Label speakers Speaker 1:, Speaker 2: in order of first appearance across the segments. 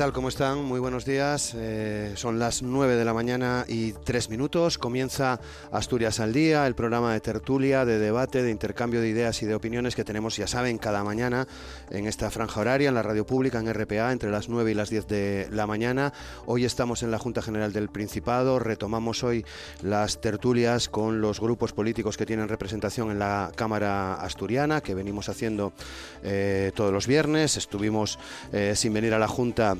Speaker 1: Tal? ¿Cómo están? Muy buenos días. Eh, son las 9 de la mañana y 3 minutos. Comienza Asturias al Día, el programa de tertulia, de debate, de intercambio de ideas y de opiniones que tenemos, ya saben, cada mañana en esta franja horaria, en la radio pública, en RPA, entre las 9 y las 10 de la mañana. Hoy estamos en la Junta General del Principado. Retomamos hoy las tertulias con los grupos políticos que tienen representación en la Cámara Asturiana, que venimos haciendo eh, todos los viernes. Estuvimos eh, sin venir a la Junta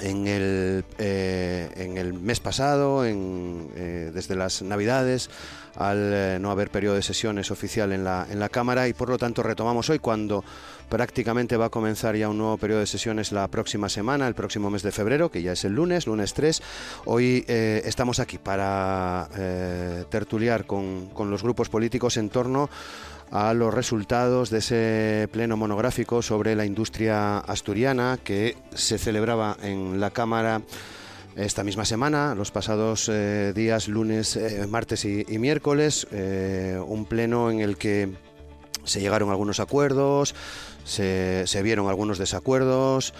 Speaker 1: en el, eh, en el mes pasado, en, eh, desde las Navidades, al eh, no haber periodo de sesiones oficial en la, en la Cámara y por lo tanto retomamos hoy cuando prácticamente va a comenzar ya un nuevo periodo de sesiones la próxima semana, el próximo mes de febrero, que ya es el lunes, lunes 3. Hoy estamos aquí para tertuliar con, con los grupos políticos en torno los resultados de ese pleno monográfico sobre la industria asturiana que se celebraba en la Cámara esta misma semana, los pasados eh, días lunes, eh, martes y, miércoles, eh, un pleno en el que se llegaron algunos acuerdos, se, se, vieron algunos desacuerdos,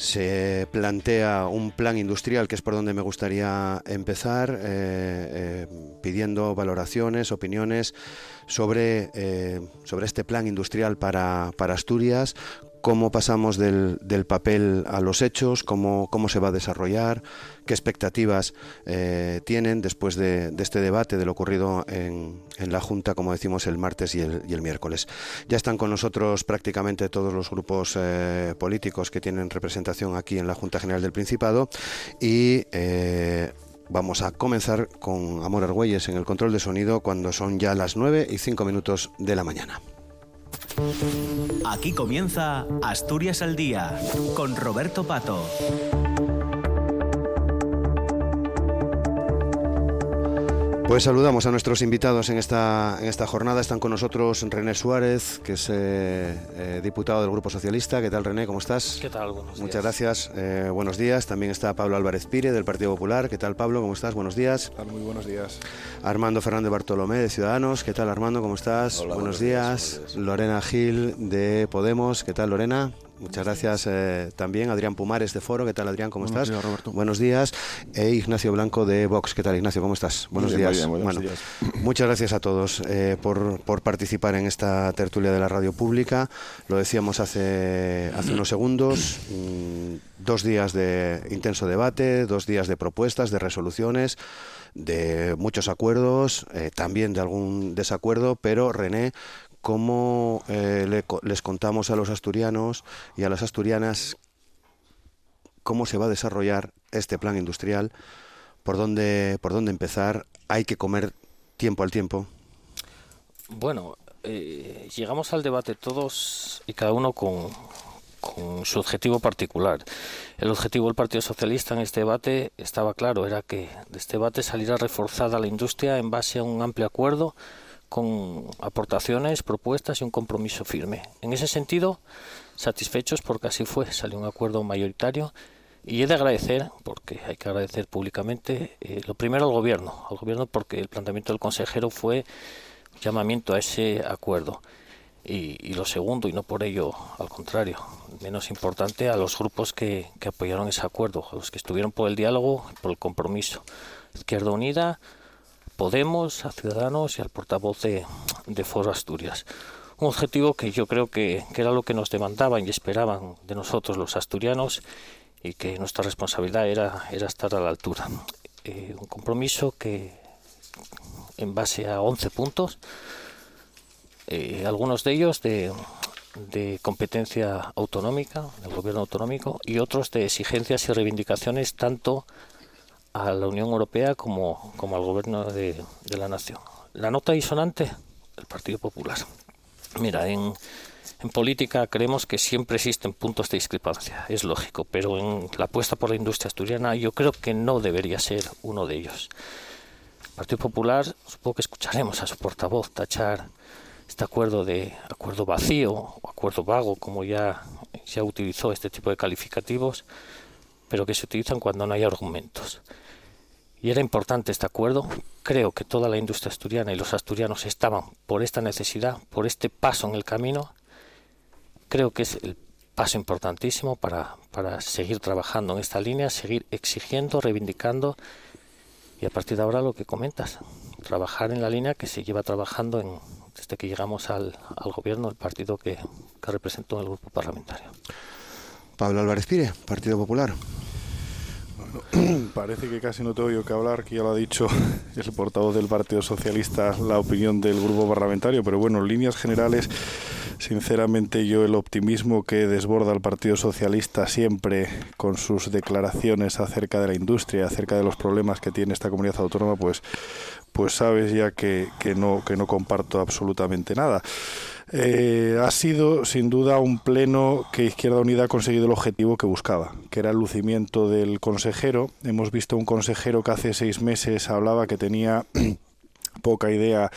Speaker 1: se plantea un plan industrial que es por donde me gustaría empezar, pidiendo valoraciones, opiniones sobre, eh, sobre este plan industrial para, para Asturias, cómo pasamos del, del, papel a los hechos, cómo, cómo se va a desarrollar, qué expectativas eh, tienen después de, este debate, de lo ocurrido en, en, la Junta, como decimos, el martes y el, y el, miércoles. Ya están con nosotros prácticamente todos los grupos eh, políticos que tienen representación aquí en la Junta General del Principado y eh, Vamos a comenzar con Amor Argüelles en el control de sonido cuando son ya las 9 y 5 minutos de la mañana.
Speaker 2: Aquí comienza Asturias al Día con Roberto Pato.
Speaker 1: Pues saludamos a nuestros invitados en esta, en esta jornada. Están con nosotros René Suárez, que es eh, eh, diputado del Grupo Socialista. ¿Qué tal, René? ¿Cómo estás?
Speaker 3: ¿Qué tal? Buenos
Speaker 1: Muchas gracias. Eh, buenos días. También está Pablo Álvarez Pire, del Partido Popular. ¿Qué tal, Pablo? ¿Cómo estás? Buenos días.
Speaker 4: Muy buenos días.
Speaker 1: Armando Fernández Bartolomé, de Ciudadanos. ¿Qué tal, Armando? ¿Cómo estás?
Speaker 5: Hola,
Speaker 1: buenos,
Speaker 5: buenos,
Speaker 1: días.
Speaker 5: días. buenos, días.
Speaker 1: Lorena Gil, de Podemos. ¿Qué tal, Lorena? Muchas gracias eh, también. Adrián Pumares de Foro. ¿Qué tal, Adrián? ¿Cómo
Speaker 4: buenos
Speaker 1: estás?
Speaker 4: Días, Roberto.
Speaker 1: Buenos días. E Ignacio Blanco de Vox. ¿Qué tal, Ignacio? ¿Cómo estás? Buenos
Speaker 5: bien,
Speaker 1: días.
Speaker 5: bien, buenos
Speaker 1: bueno,
Speaker 5: días.
Speaker 1: muchas gracias a todos eh, por, por, participar en esta tertulia de la radio pública. Lo decíamos hace, hace unos segundos. Mmm, dos días de intenso debate, dos días de propuestas, de resoluciones de muchos acuerdos, eh, también de algún desacuerdo, pero René, cómo eh, le, les contamos a los asturianos y a las asturianas cómo se va a desarrollar este plan industrial, por dónde, por dónde empezar, hay que comer tiempo al tiempo.
Speaker 3: Bueno, eh, llegamos al debate todos y cada uno con, con su objetivo particular. El objetivo del Partido Socialista en este debate estaba claro, era que de este debate saliera reforzada la industria en base a un amplio acuerdo con aportaciones, propuestas y un compromiso firme. En ese sentido, satisfechos porque así fue, salió un acuerdo mayoritario y he de agradecer, porque hay que agradecer públicamente, eh, lo primero al gobierno, al gobierno porque el planteamiento del consejero fue llamamiento a ese acuerdo. Y, y, lo segundo, y no por ello, al contrario, menos importante, a los grupos que, que apoyaron ese acuerdo, a los que estuvieron por el diálogo, por el compromiso. Izquierda Unida, Podemos, a Ciudadanos y al portavoz de, de Foro Asturias. Un objetivo que yo creo que, era lo que nos demandaban y esperaban de nosotros los asturianos y que nuestra responsabilidad era, era estar a la altura. Eh, un compromiso que en base a 11 puntos, eh, algunos de ellos de, de, competencia autonómica, del gobierno autonómico, y otros de exigencias y reivindicaciones tanto a la Unión Europea como, como al gobierno de, de, la nación. La nota disonante, el Partido Popular. Mira, en, en política creemos que siempre existen puntos de discrepancia, es lógico, pero en la apuesta por la industria asturiana yo creo que no debería ser uno de ellos. Partido Popular, supongo que escucharemos a su portavoz tachar este acuerdo de acuerdo vacío o acuerdo vago, como ya se utilizó este tipo de calificativos, pero que se utilizan cuando no hay argumentos. Y era importante este acuerdo. Creo que toda la industria asturiana y los asturianos estaban por esta necesidad, por este paso en el camino. Creo que es el paso importantísimo para, para seguir trabajando en esta línea, seguir exigiendo, reivindicando y a partir de ahora lo que comentas, trabajar en la línea que se lleva trabajando en, desde que llegamos al, al gobierno, el partido que, que representó en el grupo parlamentario.
Speaker 1: Pablo Álvarez Pire, Partido Popular.
Speaker 4: parece que casi no tengo yo que hablar, que ya lo ha dicho el portavoz del Partido Socialista, la opinión del grupo parlamentario, pero bueno, en líneas generales, sinceramente yo el optimismo que desborda el Partido Socialista siempre con sus declaraciones acerca de la industria, acerca de los problemas que tiene esta comunidad autónoma, pues pues sabes ya que, que no que no comparto absolutamente nada. Eh, ha sido sin duda un pleno que Izquierda Unida ha conseguido el objetivo que buscaba, que era el lucimiento del consejero. Hemos visto un consejero que hace seis meses hablaba que tenía poca idea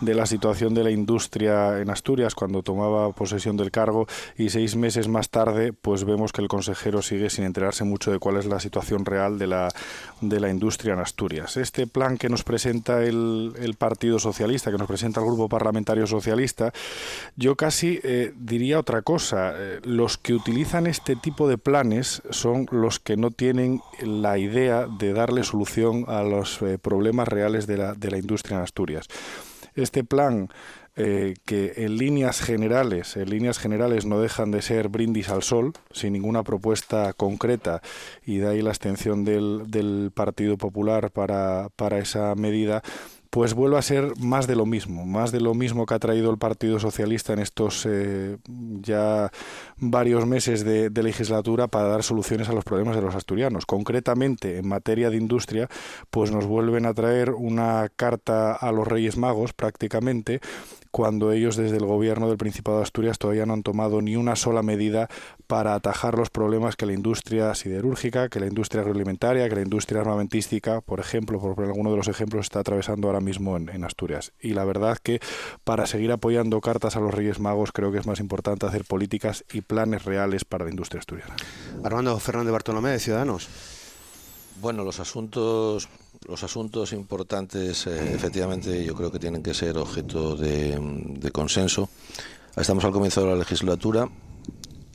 Speaker 4: de la situación de la industria en Asturias cuando tomaba posesión del cargo y seis meses más tarde pues vemos que el consejero sigue sin enterarse mucho de cuál es la situación real de la, de la industria en Asturias. Este plan que nos presenta el, el Partido Socialista, que nos presenta el Grupo Parlamentario Socialista, yo casi eh, diría otra cosa. Eh, los que utilizan este tipo de planes son los que no tienen la idea de darle solución a los eh, problemas reales de la, de la industria en Asturias este plan eh, que en líneas generales, en líneas generales no dejan de ser brindis al sol, sin ninguna propuesta concreta, y de ahí la abstención del, del Partido Popular para, para esa medida, pues vuelve a ser más de lo mismo, más de lo mismo que ha traído el Partido Socialista en estos eh, ya varios meses de, de, legislatura para dar soluciones a los problemas de los asturianos. Concretamente, en materia de industria, pues nos vuelven a traer una carta a los Reyes Magos prácticamente cuando ellos desde el gobierno del Principado de Asturias todavía no han tomado ni una sola medida para atajar los problemas que la industria siderúrgica, que la industria agroalimentaria, que la industria armamentística, por ejemplo, por alguno de los ejemplos, está atravesando ahora mismo en, en Asturias. Y la verdad que para seguir apoyando cartas a los Reyes Magos creo que es más importante hacer políticas y planes reales para la industria asturiana.
Speaker 1: Armando Fernández Bartolomé, de Ciudadanos.
Speaker 5: Bueno, los asuntos los asuntos importantes, eh, efectivamente, yo creo que tienen que ser objeto de, de, consenso. Estamos al comienzo de la legislatura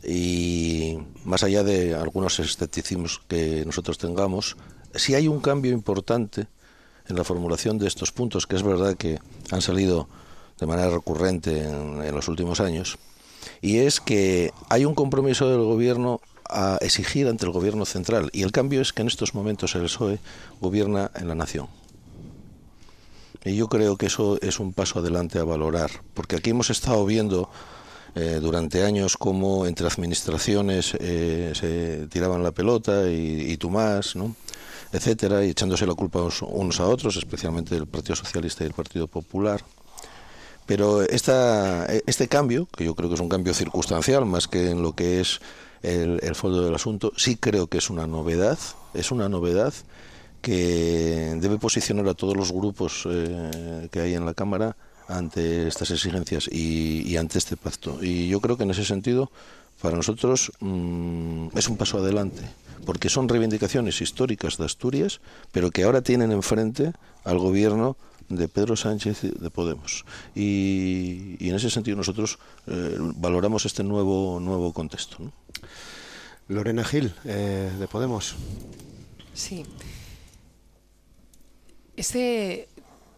Speaker 5: y más allá de algunos escepticismos que nosotros tengamos, si hay un cambio importante en la formulación de estos puntos, que es verdad que han salido de manera recurrente en, en los últimos años, y es que hay un compromiso del gobierno a exigir ante el gobierno central. Y el cambio es que en estos momentos el PSOE gobierna en la nación. Y yo creo que eso es un paso adelante a valorar, porque aquí hemos estado viendo eh, durante años cómo entre administraciones eh, se tiraban la pelota y, tú más, ¿no? etcétera, y echándose la culpa unos a otros, especialmente el Partido Socialista y el Partido Popular. Pero esta, este cambio, que yo creo que es un cambio circunstancial más que en lo que es el, fondo del asunto, sí creo que es una novedad, es una novedad que debe posicionar a todos los grupos eh, que hay en la Cámara ante estas exigencias y, ante este pacto. Y yo creo que en ese sentido, para nosotros mmm, es un paso adelante, porque son reivindicaciones históricas de Asturias, pero que ahora tienen enfrente al gobierno de Pedro Sánchez de Podemos. Y, y en ese sentido nosotros eh, valoramos este nuevo, nuevo contexto. ¿no?
Speaker 1: Lorena Gil, eh, de Podemos.
Speaker 6: Sí. Este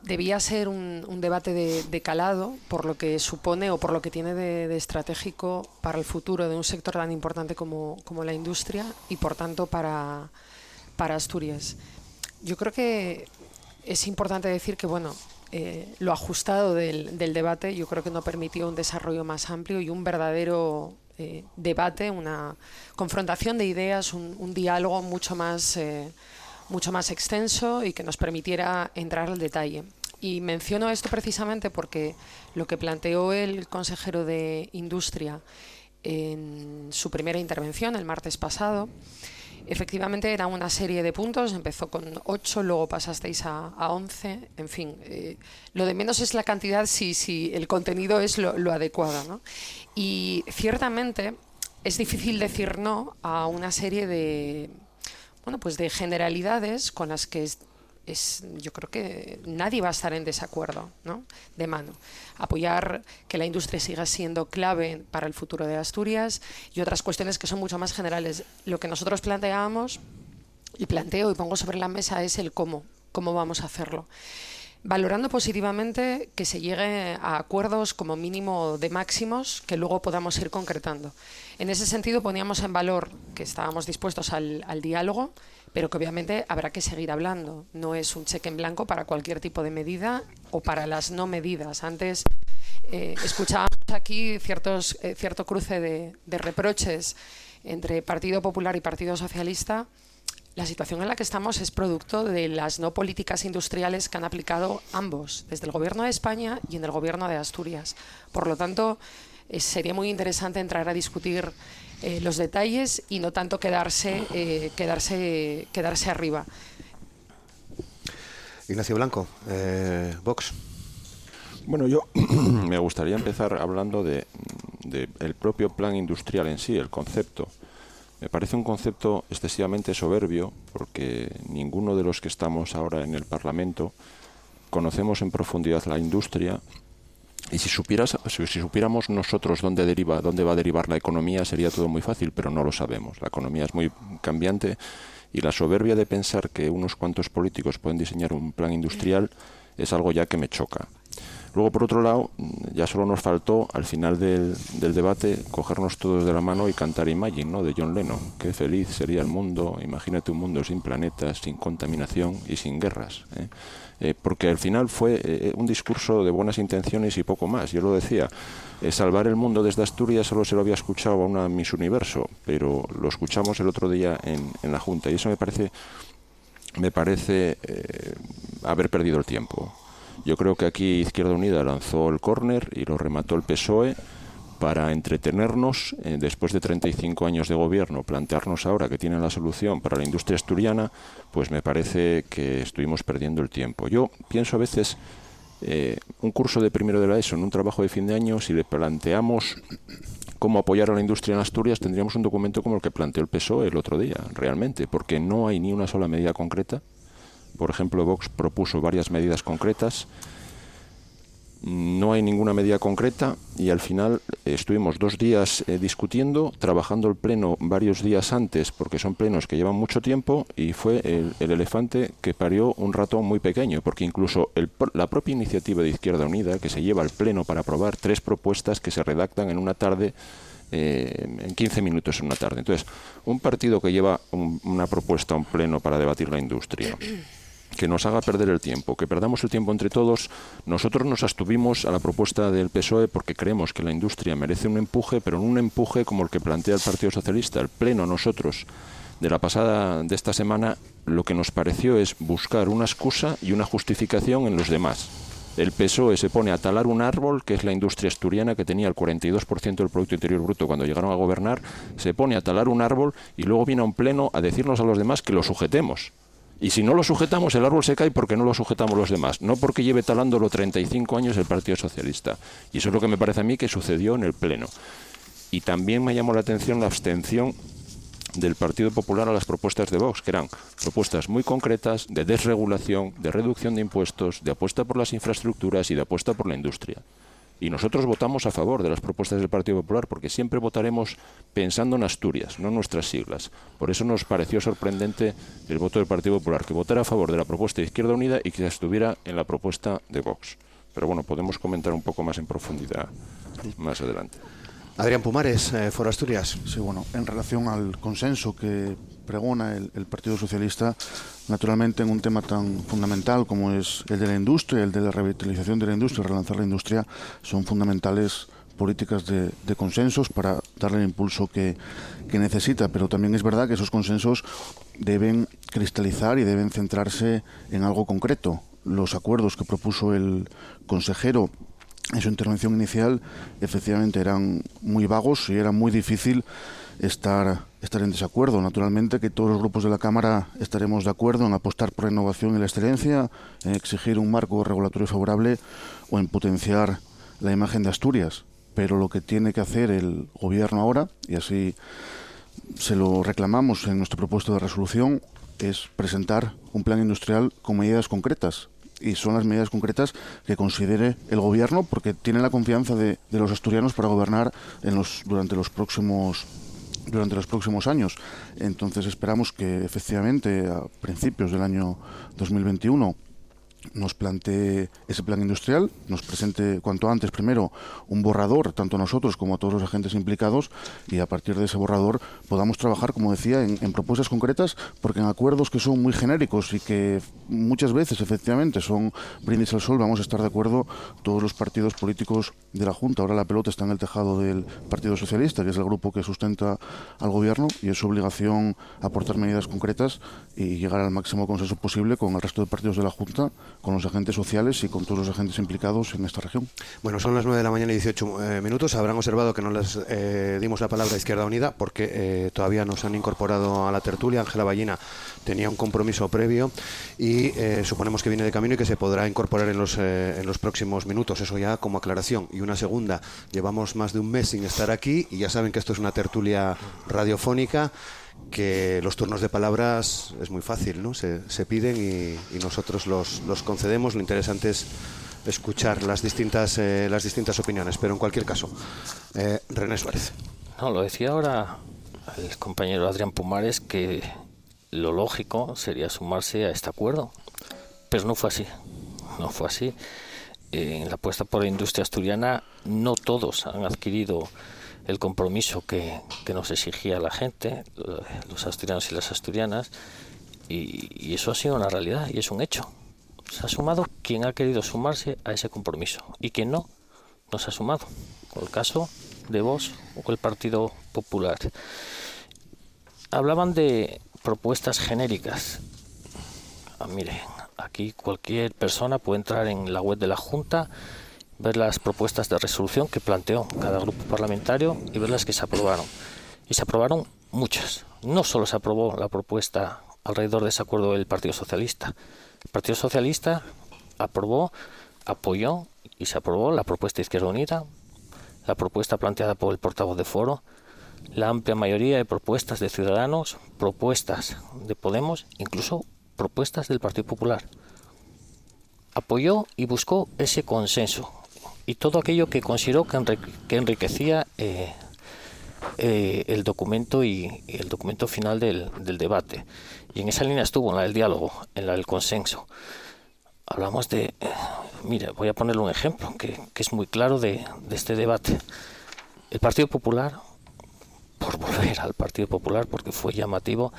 Speaker 6: debía ser un, un debate de, de, calado por lo que supone o por lo que tiene de, de, estratégico para el futuro de un sector tan importante como, como la industria y por tanto para, para Asturias. Yo creo que es importante decir que, bueno, eh, lo ajustado del, debate yo creo que no permitió un desarrollo más amplio y un verdadero eh, debate, una confrontación de ideas, un, un diálogo mucho más, eh, mucho más extenso y que nos permitiera entrar al detalle. Y menciono esto precisamente porque lo que planteó el consejero de Industria en su primera intervención el martes pasado Efectivamente, era una serie de puntos, empezó con 8, luego pasasteis a, a 11, en fin, eh, lo de menos es la cantidad si, si el contenido es lo, lo adecuado. ¿no? Y ciertamente es difícil decir no a una serie de, bueno, pues de generalidades con las que es, yo creo que nadie va a estar en desacuerdo, ¿no? De mano. Apoyar que la industria siga siendo clave para el futuro de Asturias y otras cuestiones que son mucho más generales. Lo que nosotros planteamos y planteo y pongo sobre la mesa es el cómo, cómo vamos a hacerlo valorando positivamente que se llegue a acuerdos como mínimo de máximos que luego podamos ir concretando. En ese sentido poníamos en valor que estábamos dispuestos al, diálogo, pero que obviamente habrá que seguir hablando. No es un cheque en blanco para cualquier tipo de medida o para las no medidas. Antes eh, escuchábamos aquí ciertos, eh, cierto cruce de, de reproches entre Partido Popular y Partido Socialista la situación en la que estamos es producto de las no políticas industriales que han aplicado ambos, desde el Gobierno de España y en el Gobierno de Asturias. Por lo tanto, eh, sería muy interesante entrar a discutir eh, los detalles y no tanto quedarse, eh, quedarse, quedarse arriba.
Speaker 1: Ignacio Blanco, Vox.
Speaker 7: Bueno, yo me gustaría empezar hablando de, de el propio plan industrial en sí, el concepto. Me parece un concepto excesivamente soberbio porque ninguno de los que estamos ahora en el Parlamento conocemos en profundidad la industria y si, supieras, si, supiéramos nosotros dónde deriva, dónde va a derivar la economía, sería todo muy fácil, pero no lo sabemos. La economía es muy cambiante y la soberbia de pensar que unos cuantos políticos pueden diseñar un plan industrial es algo ya que me choca. Luego, por otro lado, ya solo nos faltó al final del, debate cogernos todos de la mano y cantar Imagine, ¿no? De John Lennon. Qué feliz sería el mundo, imagínate un mundo sin planetas, sin contaminación y sin guerras. ¿eh? Eh, porque al final fue eh, un discurso de buenas intenciones y poco más. Yo lo decía, salvar el mundo desde Asturias solo se lo había escuchado a una Miss Universo, pero lo escuchamos el otro día en, en la Junta y eso me parece, me parece haber perdido el tiempo. Yo creo que aquí Izquierda Unida lanzó el córner y lo remató el PSOE para entretenernos eh, después de 35 años de gobierno, plantearnos ahora que tienen la solución para la industria asturiana, pues me parece que estuvimos perdiendo el tiempo. Yo pienso a veces eh, un curso de primero de la ESO en un trabajo de fin de año, si le planteamos cómo apoyar a la industria en Asturias, tendríamos un documento como el que planteó el PSOE el otro día, realmente, porque no hay ni una sola medida concreta por ejemplo, Vox propuso varias medidas concretas. No hay ninguna medida concreta y al final estuvimos dos días eh, discutiendo, trabajando el pleno varios días antes porque son plenos que llevan mucho tiempo y fue el, elefante que parió un ratón muy pequeño porque incluso la propia iniciativa de Izquierda Unida que se lleva al pleno para aprobar tres propuestas que se redactan en una tarde eh, en 15 minutos en una tarde. Entonces, un partido que lleva una propuesta a un pleno para debatir la industria que nos haga perder el tiempo, que perdamos el tiempo entre todos. Nosotros nos abstuvimos a la propuesta del PSOE porque creemos que la industria merece un empuje, pero un empuje como el que plantea el Partido Socialista. El Pleno, nosotros, de la pasada, de esta semana, lo que nos pareció es buscar una excusa y una justificación en los demás. El PSOE se pone a talar un árbol, que es la industria asturiana, que tenía el 42% del Producto Interior Bruto cuando llegaron a gobernar, se pone a talar un árbol y luego viene a un pleno a decirnos a los demás que lo sujetemos. Y si no lo sujetamos, el árbol se cae porque no lo sujetamos los demás, no porque lleve talándolo 35 años el Partido Socialista. Y eso es lo que me parece a mí que sucedió en el Pleno. Y también me llamó la atención la abstención del Partido Popular a las propuestas de Vox, que eran propuestas muy concretas de desregulación, de reducción de impuestos, de apuesta por las infraestructuras y de apuesta por la industria. Y nosotros votamos a favor de las propuestas del Partido Popular porque siempre votaremos pensando en Asturias, no en nuestras siglas. Por eso nos pareció sorprendente el voto del Partido Popular, que votara a favor de la propuesta de Izquierda Unida y que estuviera en la propuesta de Vox. Pero bueno, podemos comentar un poco más en profundidad más adelante.
Speaker 1: Adrián Pumares, eh, Foro Asturias.
Speaker 8: Sí, bueno, en relación al consenso que pregona el, Partido Socialista, naturalmente en un tema tan fundamental como es el de la industria, el de la revitalización de la industria, relanzar la industria, son fundamentales políticas de, consensos para darle el impulso que, que, necesita, pero también es verdad que esos consensos deben cristalizar y deben centrarse en algo concreto. Los acuerdos que propuso el consejero en su intervención inicial efectivamente eran muy vagos y era muy difícil estar estar en desacuerdo. Naturalmente que todos los grupos de la Cámara estaremos de acuerdo en apostar por la innovación y la excelencia, en exigir un marco regulatorio favorable o en potenciar la imagen de Asturias. Pero lo que tiene que hacer el Gobierno ahora, y así se lo reclamamos en nuestro propuesto de resolución, es presentar un plan industrial con medidas concretas. Y son las medidas concretas que considere el Gobierno porque tiene la confianza de, los asturianos para gobernar durante los próximos durante los próximos años. Entonces esperamos que efectivamente a principios del año 2021 nos plantee ese plan industrial, nos presente cuanto antes primero un borrador, tanto nosotros como a todos los agentes implicados, y a partir de ese borrador podamos trabajar, como decía, en, propuestas concretas, porque en acuerdos que son muy genéricos y que muchas veces efectivamente son brindis al sol, vamos a estar de acuerdo todos los partidos políticos de la Junta. Ahora la pelota está en el tejado del Partido Socialista, que es el grupo que sustenta al Gobierno, y es su obligación aportar medidas concretas y llegar al máximo consenso posible con el resto de partidos de la Junta con los agentes sociales y con todos los agentes implicados en esta región.
Speaker 1: Bueno, son las 9 de la mañana y 18 eh, minutos. Habrán observado que no les eh, dimos la palabra a Izquierda Unida porque eh, todavía nos han incorporado a la tertulia. Ángela Ballina tenía un compromiso previo y suponemos que viene de camino y que se podrá incorporar en los, en los próximos minutos. Eso ya como aclaración. Y una segunda, llevamos más de un mes sin estar aquí y ya saben que esto es una tertulia radiofónica que los turnos de palabras es muy fácil, ¿no? Se, se piden y, nosotros los, los, concedemos. Lo interesante es escuchar las distintas, eh, las distintas opiniones. Pero en cualquier caso, eh, René Suárez.
Speaker 3: No, lo decía ahora el compañero Adrián Pumares que lo lógico sería sumarse a este acuerdo. Pero no fue así. No fue así. En la apuesta por la industria asturiana no todos han adquirido el compromiso que, nos exigía la gente, los asturianos y las asturianas, y, eso ha sido una realidad y es un hecho. Se ha sumado quien ha querido sumarse a ese compromiso y quien no, no se ha sumado. El caso de vos o el Partido Popular. Hablaban de propuestas genéricas. Ah, mire, aquí cualquier persona puede entrar en la web de la Junta ver las propuestas de resolución que planteó cada grupo parlamentario y ver las que se aprobaron. Y se aprobaron muchas. No solo se aprobó la propuesta alrededor de ese acuerdo del Partido Socialista. El Partido Socialista aprobó, apoyó y se aprobó la propuesta de Izquierda Unida, la propuesta planteada por el portavoz de Foro, la amplia mayoría de propuestas de Ciudadanos, propuestas de Podemos, incluso propuestas del Partido Popular. Apoyó y buscó ese consenso, y todo aquello que consideró que, enriquecía eh, eh, el documento y, el documento final del, debate. Y en esa línea estuvo, en la del diálogo, en la del consenso. Hablamos de, eh, mire, voy a ponerle un ejemplo que, es muy claro de este debate. El Partido Popular, por volver al Partido Popular, porque fue llamativo,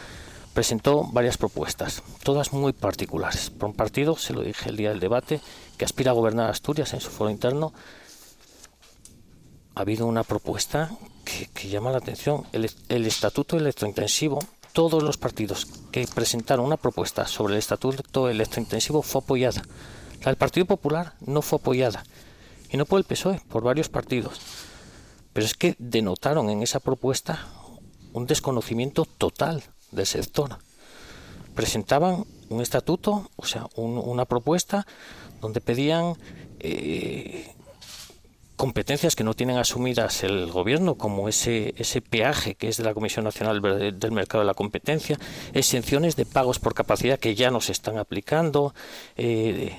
Speaker 3: presentó varias propuestas, todas muy particulares. Por un partido, se lo dije el día del debate, que aspira a gobernar Asturias en su foro interno, ha habido una propuesta que, llama la atención. El, el, estatuto electrointensivo, todos los partidos que presentaron una propuesta sobre el estatuto electrointensivo fue apoyada. La del Partido Popular no fue apoyada. Y no por el PSOE, por varios partidos. Pero es que denotaron en esa propuesta un desconocimiento total del sector. Presentaban un estatuto, o sea, una propuesta donde pedían eh, competencias que no tienen asumidas el gobierno, como ese, peaje que es de la Comisión Nacional del Mercado de la Competencia, exenciones de pagos por capacidad que ya no se están aplicando, eh,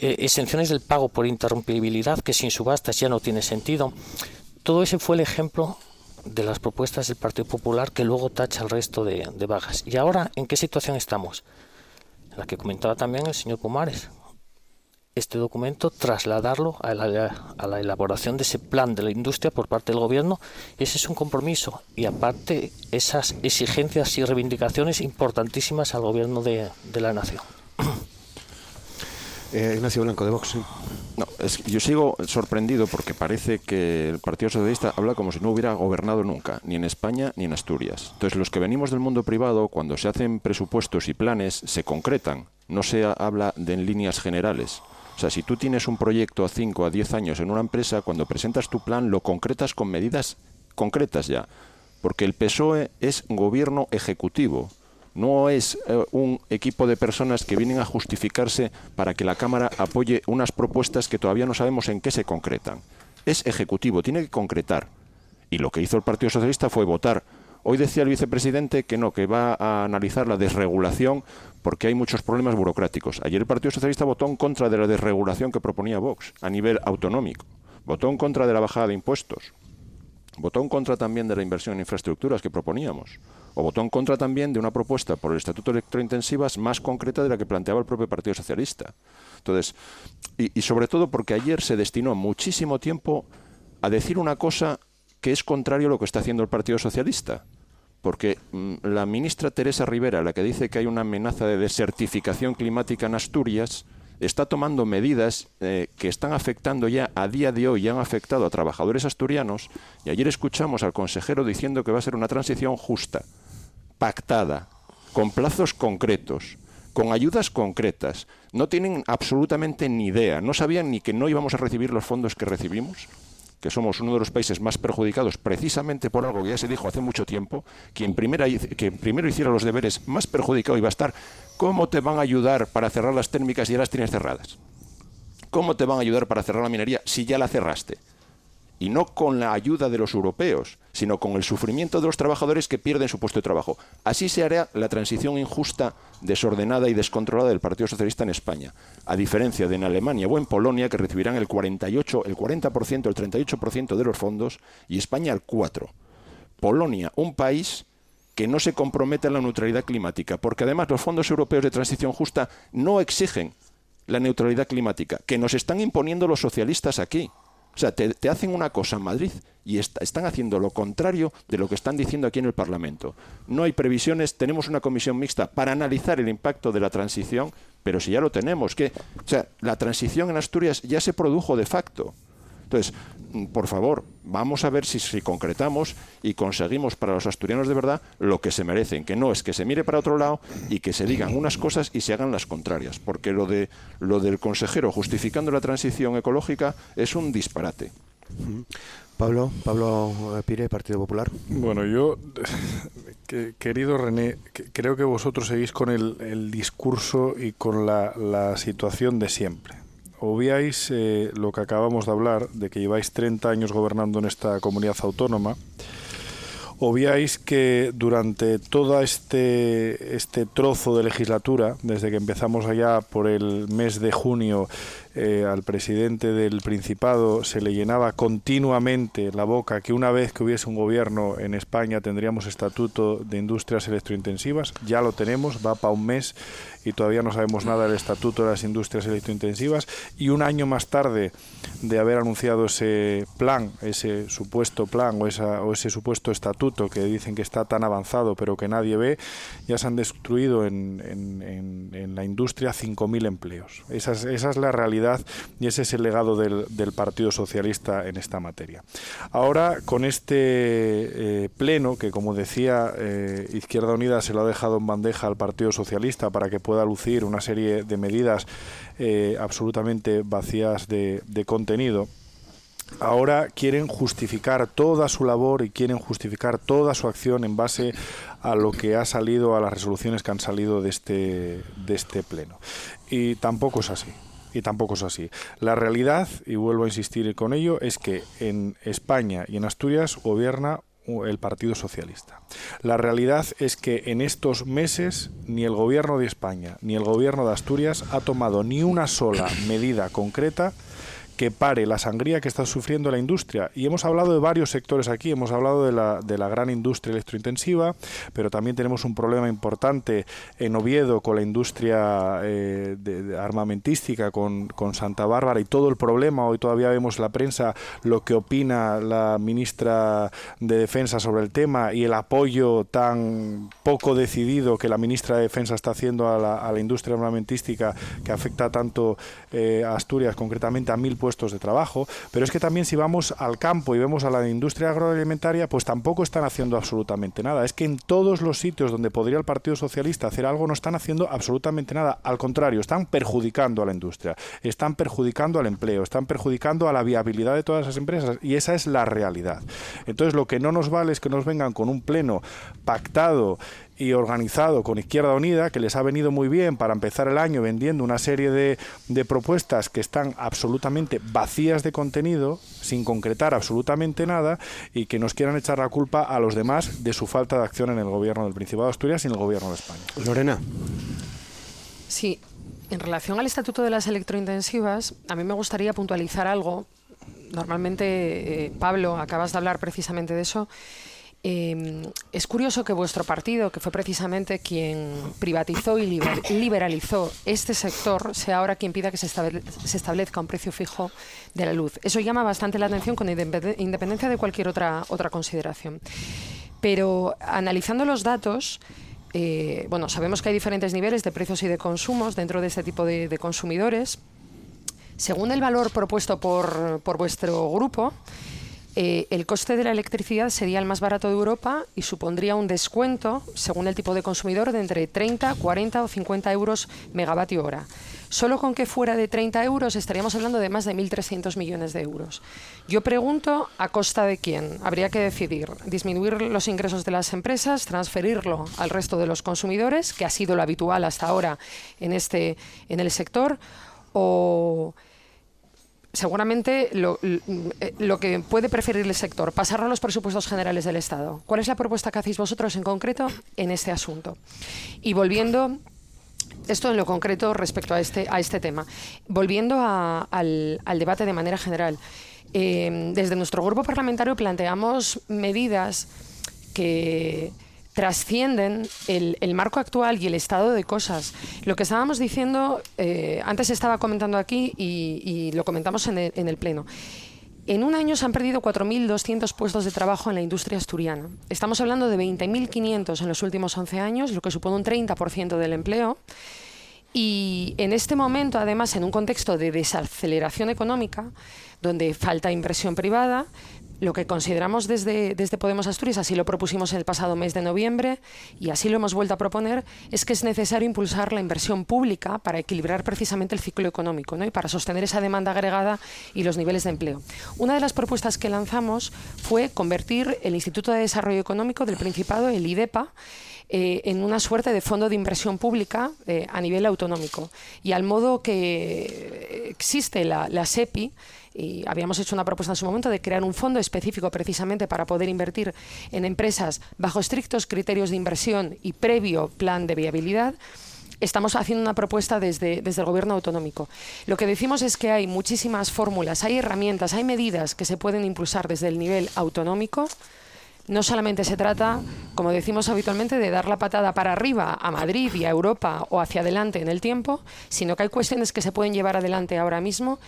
Speaker 3: eh, exenciones del pago por interrumpibilidad que sin subastas ya no tiene sentido. Todo ese fue el ejemplo de las propuestas del Partido Popular que luego tacha el resto de, de bajas. ¿Y ahora en qué situación estamos? La que comentaba también el señor Pumares. Este documento, trasladarlo a la, a la elaboración de ese plan de la industria por parte del gobierno, ese es un compromiso. Y aparte, esas exigencias y reivindicaciones importantísimas al gobierno de, de la nación.
Speaker 1: Eh, Ignacio Blanco de Vox.
Speaker 7: No, es, yo sigo sorprendido porque parece que el Partido Socialista habla como si no hubiera gobernado nunca, ni en España ni en Asturias. Entonces, los que venimos del mundo privado, cuando se hacen presupuestos y planes, se concretan, no se habla de en líneas generales. O sea, si tú tienes un proyecto a 5 a 10 años en una empresa, cuando presentas tu plan lo concretas con medidas concretas ya. porque el PSOE es gobierno ejecutivo, no es eh, un equipo de personas que vienen a justificarse para que la Cámara apoye unas propuestas que todavía no sabemos en qué se concretan. Es ejecutivo, tiene que concretar. Y lo que hizo el Partido Socialista fue votar. Hoy decía el vicepresidente que no, que va a analizar la desregulación porque hay muchos problemas burocráticos. Ayer el Partido Socialista votó en contra de la desregulación que proponía Vox a nivel autonómico. Votó en contra de la bajada de impuestos. Votó en contra también de la inversión en infraestructuras que proponíamos o votó en contra también de una propuesta por el Estatuto Electrointensivas más concreta de la que planteaba el propio Partido Socialista. Entonces, y, sobre todo porque ayer se destinó muchísimo tiempo a decir una cosa que es contrario a lo que está haciendo el Partido Socialista. Porque mm, la ministra Teresa Rivera, la que dice que hay una amenaza de desertificación climática en Asturias, está tomando medidas eh, que están afectando ya a día de hoy y han afectado a trabajadores asturianos. Y ayer escuchamos al consejero diciendo que va a ser una transición justa pactada, con plazos concretos, con ayudas concretas. No tienen absolutamente ni idea, no sabían ni que no íbamos a recibir los fondos que recibimos, que somos uno de los países más perjudicados precisamente por algo que ya se dijo hace mucho tiempo, quien, primera, que primero hiciera los deberes más perjudicado iba a estar, ¿cómo te van a ayudar para cerrar las térmicas si ya las tienes cerradas? ¿Cómo te van a ayudar para cerrar la minería si ya la cerraste? Y no con la ayuda de los europeos, sino con el sufrimiento de los trabajadores que pierden su puesto de trabajo. Así se hará la transición injusta, desordenada y descontrolada del Partido Socialista en España, a diferencia de en Alemania o en Polonia que recibirán el 48, el 40%, el 38% de los fondos y España el 4. Polonia, un país que no se compromete a la neutralidad climática, porque además los fondos europeos de transición justa no exigen la neutralidad climática, que nos están imponiendo los socialistas aquí. O sea, te, hacen una cosa en Madrid y están haciendo lo contrario de lo que están diciendo aquí en el Parlamento. No hay previsiones, tenemos una comisión mixta para analizar el impacto de la transición, pero si ya lo tenemos, que, o sea, la transición en Asturias ya se produjo de facto. Entonces, mm, por favor, vamos a ver si, si, concretamos y conseguimos para los asturianos de verdad lo que se merecen, que no es que se mire para otro lado y que se digan unas cosas y se hagan las contrarias, porque lo de lo del consejero justificando la transición ecológica es un disparate.
Speaker 1: Pablo, Pablo Pire, Partido Popular.
Speaker 4: Bueno, yo, querido René, creo que vosotros seguís con el, discurso y con la situación de siempre obviáis eh, lo que acabamos de hablar, de que lleváis 30 años gobernando en esta comunidad autónoma, obviáis que durante todo este, este trozo de legislatura, desde que empezamos allá por el mes de junio eh, al presidente del Principado se le llenaba continuamente la boca que una vez que hubiese un gobierno en España tendríamos estatuto de industrias electrointensivas. Ya lo tenemos, va para un mes y todavía no sabemos nada del estatuto de las industrias electrointensivas. Y un año más tarde de haber anunciado ese plan, ese supuesto plan o, esa, o ese supuesto estatuto que dicen que está tan avanzado pero que nadie ve, ya se han destruido en, en, en, la industria 5.000 empleos. Esa esa es la realidad y ese es el legado del, Partido Socialista en esta materia. Ahora, con este eh, pleno, que como decía, eh, Izquierda Unida se lo ha dejado en bandeja al Partido Socialista para que pueda lucir una serie de medidas eh, absolutamente vacías de, de contenido, ahora quieren justificar toda su labor y quieren justificar toda su acción en base a lo que ha salido, a las resoluciones que han salido de este, de este pleno. Y tampoco es así y tampoco es así. La realidad, y vuelvo a insistir con ello, es que en España y en Asturias gobierna el Partido Socialista. La realidad es que en estos meses ni el gobierno de España ni el gobierno de Asturias ha tomado ni una sola medida concreta que pare la sangría que está sufriendo la industria. Y hemos hablado de varios sectores aquí, hemos hablado de la, de la gran industria electrointensiva, pero también tenemos un problema importante en Oviedo con la industria eh, armamentística, con, con Santa Bárbara y todo el problema. Hoy todavía vemos la prensa lo que opina la ministra de Defensa sobre el tema y el apoyo tan poco decidido que la ministra de Defensa está haciendo a la, a la industria armamentística que afecta tanto eh, a Asturias, concretamente a mil puestos puestos de trabajo, pero es que también si vamos al campo y vemos a la industria agroalimentaria, pues tampoco están haciendo absolutamente nada. Es que en todos los sitios donde podría el Partido Socialista hacer algo no están haciendo absolutamente nada. Al contrario, están perjudicando a la industria, están perjudicando al empleo, están perjudicando a la viabilidad de todas esas empresas y esa es la realidad. Entonces lo que no nos vale es que nos vengan con un pleno pactado y organizado con Izquierda Unida, que les ha venido muy bien para empezar el año vendiendo una serie de, de, propuestas que están absolutamente vacías de contenido, sin concretar absolutamente nada, y que nos quieran echar la culpa a los demás de su falta de acción en el gobierno del Principado de Asturias y en el gobierno de España.
Speaker 1: Lorena.
Speaker 6: Sí, en relación al estatuto de las electrointensivas, a mí me gustaría puntualizar algo. Normalmente, eh, Pablo, acabas de hablar precisamente de eso. Eh, es curioso que vuestro partido, que fue precisamente quien privatizó y liberalizó este sector, sea ahora quien pida que se, se, establezca un precio fijo de la luz. Eso llama bastante la atención con independencia de cualquier otra, otra consideración. Pero analizando los datos, eh, bueno, sabemos que hay diferentes niveles de precios y de consumos dentro de este tipo de, de consumidores. Según el valor propuesto por, por vuestro grupo, eh, el coste de la electricidad sería el más barato de Europa y supondría un descuento, según el tipo de consumidor, de entre 30, 40 o 50 euros megavatio hora. Solo con que fuera de 30 euros estaríamos hablando de más de 1.300 millones de euros. Yo pregunto, ¿a costa de quién? Habría que decidir. Disminuir los ingresos de las empresas, transferirlo al resto de los consumidores, que ha sido lo habitual hasta ahora en, este, en el sector, o seguramente lo, lo, que puede preferir el sector, pasarlo a los presupuestos generales del Estado. ¿Cuál es la propuesta que hacéis vosotros en concreto en este asunto? Y volviendo esto en lo concreto respecto a este, a este tema. Volviendo a, al, al, debate de manera general, eh, desde nuestro grupo parlamentario planteamos medidas que trascienden el, el, marco actual y el estado de cosas. Lo que estábamos diciendo, eh, antes estaba comentando aquí y, y lo comentamos en el, en el Pleno. En un año se han perdido 4.200 puestos de trabajo en la industria asturiana. Estamos hablando de 20.500 en los últimos 11 años, lo que supone un 30% del empleo. Y en este momento, además, en un contexto de desaceleración económica, donde falta inversión privada, lo que consideramos desde, desde Podemos Asturias, así lo propusimos el pasado mes de noviembre y así lo hemos vuelto a proponer, es que es necesario impulsar la inversión pública para equilibrar precisamente el ciclo económico ¿no? y para sostener esa demanda agregada y los niveles de empleo. Una de las propuestas que lanzamos fue convertir el Instituto de Desarrollo Económico del Principado, el IDEPA, eh, en una suerte de fondo de inversión pública eh, a nivel autonómico. Y al modo que existe la, la SEPI, y habíamos hecho una propuesta en su momento de crear un fondo específico precisamente para poder invertir en empresas bajo estrictos criterios de inversión y previo plan de viabilidad estamos haciendo una propuesta desde, desde el gobierno autonómico. Lo que decimos es que hay muchísimas fórmulas, hay herramientas, hay medidas que se pueden impulsar desde el nivel autonómico no solamente se trata, como decimos habitualmente, de dar la patada para arriba a Madrid y a Europa o hacia adelante en el tiempo, sino que hay cuestiones que se pueden llevar adelante ahora mismo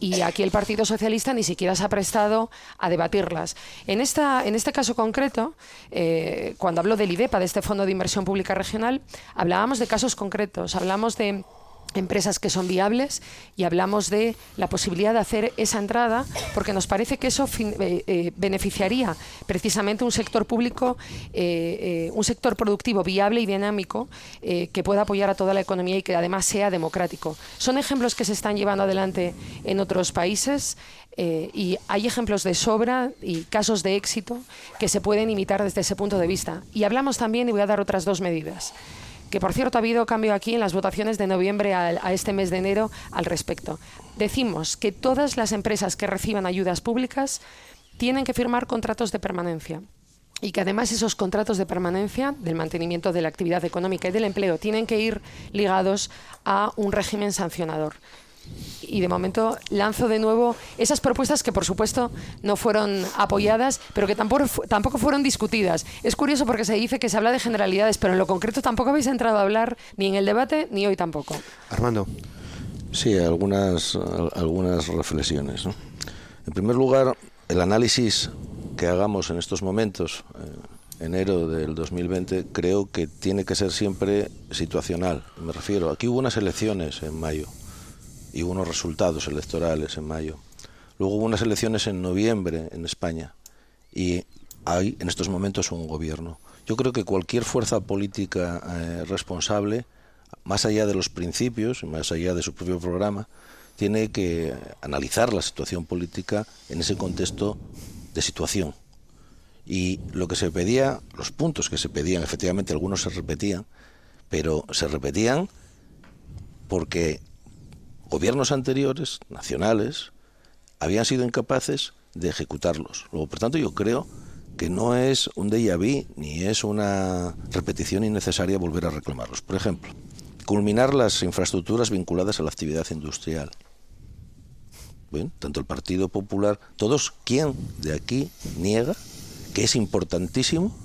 Speaker 6: y aquí el Partido Socialista ni siquiera se ha prestado a debatirlas. En, en este caso concreto, eh, cuando hablo del IDEPA, de este Fondo de Inversión Pública Regional, hablábamos de casos concretos, hablamos de empresas que son viables y hablamos de la posibilidad de hacer esa entrada porque nos parece que eso eh, eh, beneficiaría precisamente un sector público, eh, un sector productivo viable y dinámico que pueda apoyar a toda la economía y que además sea democrático. Son ejemplos que se están llevando adelante en otros países. y hay ejemplos de sobra y casos de éxito que se pueden imitar desde ese punto de vista. Y hablamos también, y voy a dar otras dos medidas que por cierto ha habido cambio aquí en las votaciones de noviembre a, este mes de enero al respecto. Decimos que todas las empresas que reciban ayudas públicas tienen que firmar contratos de permanencia y que además esos contratos de permanencia del mantenimiento de la actividad económica y del empleo tienen que ir ligados a un régimen sancionador y de momento lanzo de nuevo esas propuestas que por supuesto no fueron apoyadas, pero que tampoco, tampoco fueron discutidas. Es curioso porque se dice que se habla de generalidades, pero en lo concreto tampoco habéis entrado a hablar ni en el debate ni hoy tampoco.
Speaker 1: Armando.
Speaker 5: Sí, algunas, algunas reflexiones. ¿no? En primer lugar, el análisis que hagamos en estos momentos, eh, enero del 2020, creo que tiene que ser siempre situacional. Me refiero, aquí hubo unas elecciones en mayo y unos resultados electorales en mayo. Luego hubo unas elecciones en noviembre en España y hay en estos momentos un gobierno. Yo creo que cualquier fuerza política eh, responsable, más allá de los principios, más allá de su propio programa, tiene que analizar la situación política en ese contexto de situación. Y lo que se pedía, los puntos que se pedían, efectivamente algunos se repetían, pero se repetían porque gobiernos anteriores, nacionales, habían sido incapaces de ejecutarlos. Luego, por tanto, yo creo que no es un déjà vu ni es una repetición innecesaria volver a reclamarlos. Por ejemplo, culminar las infraestructuras vinculadas a la actividad industrial. Bien, tanto el Partido Popular, todos, ¿quién de aquí niega que es importantísimo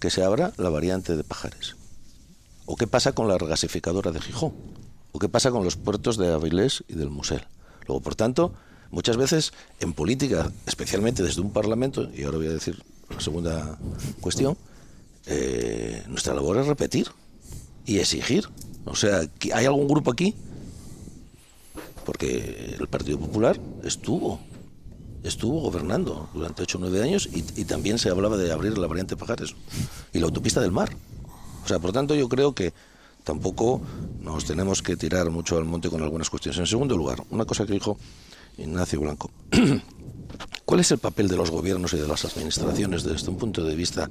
Speaker 5: que se abra la variante de Pajares? ¿O qué pasa con la regasificadora de Gijón? ¿O qué pasa con los puertos de Avilés y del Musel? Luego, por tanto, muchas veces en política, especialmente desde un Parlamento, y ahora voy a decir la segunda cuestión, eh, nuestra labor es repetir y exigir. O sea, ¿hay algún grupo aquí? Porque el Partido Popular estuvo, estuvo gobernando durante 8 o 9 años y, también se hablaba de abrir la variante Pajares y la autopista del mar. O sea, por tanto, yo creo que tampoco nos tenemos que tirar mucho al monte con algunas cuestiones. En segundo lugar, una cosa que dijo Ignacio Blanco. ¿Cuál es el papel de los gobiernos y de las administraciones desde un punto de vista?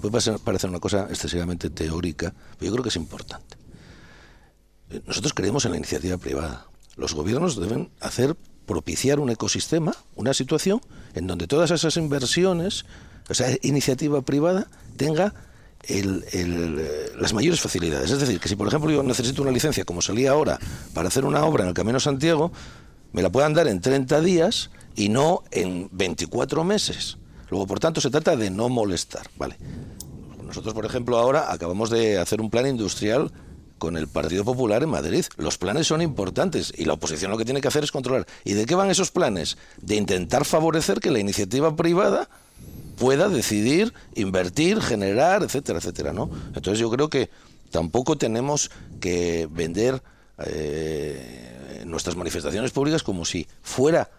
Speaker 5: Puede parecer una cosa excesivamente teórica, pero yo creo que es importante. Eh, nosotros creemos en la iniciativa privada. Los gobiernos deben hacer propiciar un ecosistema, una situación en donde todas esas inversiones, o sea, iniciativa privada, tenga eh, las mayores facilidades. Es decir, que si por ejemplo yo necesito una licencia, como salía ahora, para hacer una obra en el Camino Santiago, me la puedan dar en 30 días y no en 24 meses. Luego, por tanto, se trata de no molestar. Vale. Nosotros, por ejemplo, ahora acabamos de hacer un plan industrial con el Partido Popular en Madrid. Los planes son importantes y la oposición lo que tiene que hacer es controlar. ¿Y de qué van esos planes? De intentar favorecer que la iniciativa privada pueda decidir, invertir, generar, etcétera, etcétera, ¿no? Entonces yo creo que tampoco tenemos que vender eh, nuestras manifestaciones públicas como si fuera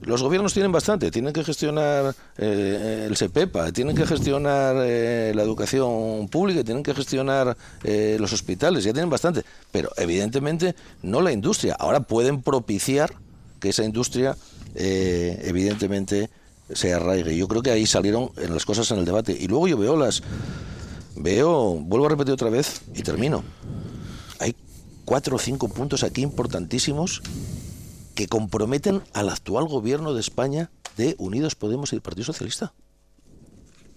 Speaker 5: los gobiernos tienen bastante, tienen que gestionar eh, el SEPEPA, tienen que gestionar eh, la educación pública, tienen que gestionar eh, los hospitales, ya tienen bastante, pero evidentemente no la industria. Ahora pueden propiciar que esa industria evidentemente se arraigue. Yo creo que ahí salieron en las cosas en el debate. Y luego yo veo las... Veo, vuelvo a repetir otra vez y termino. Hay cuatro o cinco puntos aquí importantísimos que comprometen al actual gobierno de España de Unidos Podemos y el Partido Socialista.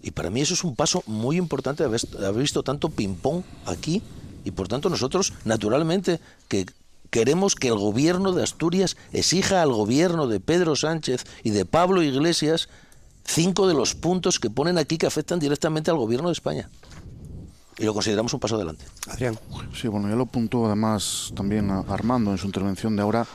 Speaker 5: Y para mí eso es un paso muy importante haber, haber visto tanto ping-pong aquí y por tanto nosotros naturalmente que queremos que el gobierno de Asturias exija al gobierno de Pedro Sánchez y de Pablo Iglesias cinco de los puntos que ponen aquí que afectan directamente al gobierno de España y lo consideramos un paso adelante.
Speaker 1: Adrián.
Speaker 8: Sí, bueno, ya lo apuntó además también Armando en su intervención de ahora,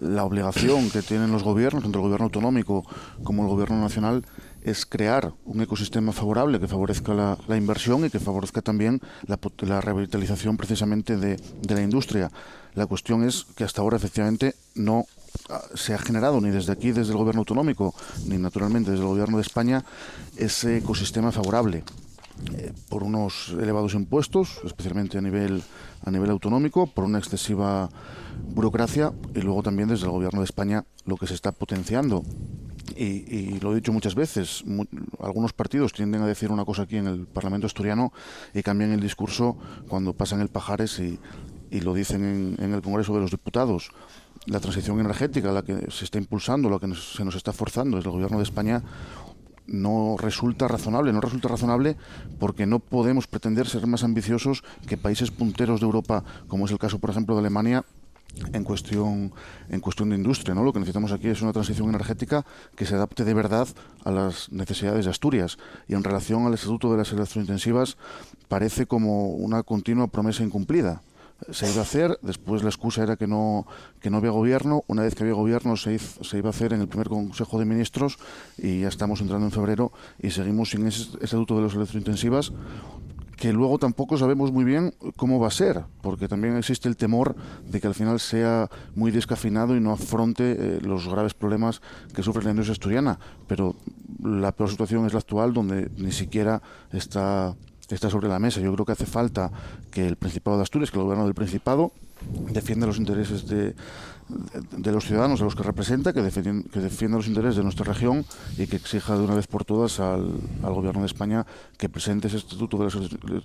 Speaker 8: la obligación que tienen los gobiernos, tanto el gobierno autonómico como el gobierno nacional, es crear un ecosistema favorable que favorezca la, inversión y que favorezca también la, revitalización precisamente de, de la industria. La cuestión es que hasta ahora efectivamente no se ha generado ni desde aquí, desde el gobierno autonómico, ni naturalmente desde el gobierno de España, ese ecosistema favorable. Eh, por unos elevados impuestos, especialmente a nivel, a nivel autonómico, por una excesiva burocracia y luego también desde el Gobierno de España lo que se está potenciando. Y, lo he dicho muchas veces, algunos partidos tienden a decir una cosa aquí en el Parlamento asturiano y cambian el discurso cuando pasan el Pajares y, lo dicen en, en, el Congreso de los Diputados. La transición energética, la que se está impulsando, la que se nos está forzando desde el Gobierno de España, no resulta razonable. No resulta razonable porque no podemos pretender ser más ambiciosos que países punteros de Europa, como es el caso, por ejemplo, de Alemania, en cuestión en cuestión de industria, ¿no? Lo que necesitamos aquí es una transición energética que se adapte de verdad a las necesidades de Asturias y en relación al estatuto de las electrointensivas parece como una continua promesa incumplida. Se iba a hacer, después la excusa era que no, que no había gobierno, una vez que había gobierno se, iba a hacer en el primer Consejo de Ministros y ya estamos entrando en febrero y seguimos sin ese estatuto de las electrointensivas que luego tampoco sabemos muy bien cómo va a ser, porque también existe el temor de que al final sea muy descafinado y no afronte eh, los graves problemas que sufre la industria asturiana. Pero la peor situación es la actual, donde ni siquiera está, está sobre la mesa. Yo creo que hace falta que el Principado de Asturias, que el gobierno del Principado, defienda los intereses de, de, los ciudadanos a los que representa, que, que defienda los intereses de nuestra región y que exija de una vez por todas al, Gobierno de España que presente ese estatuto de las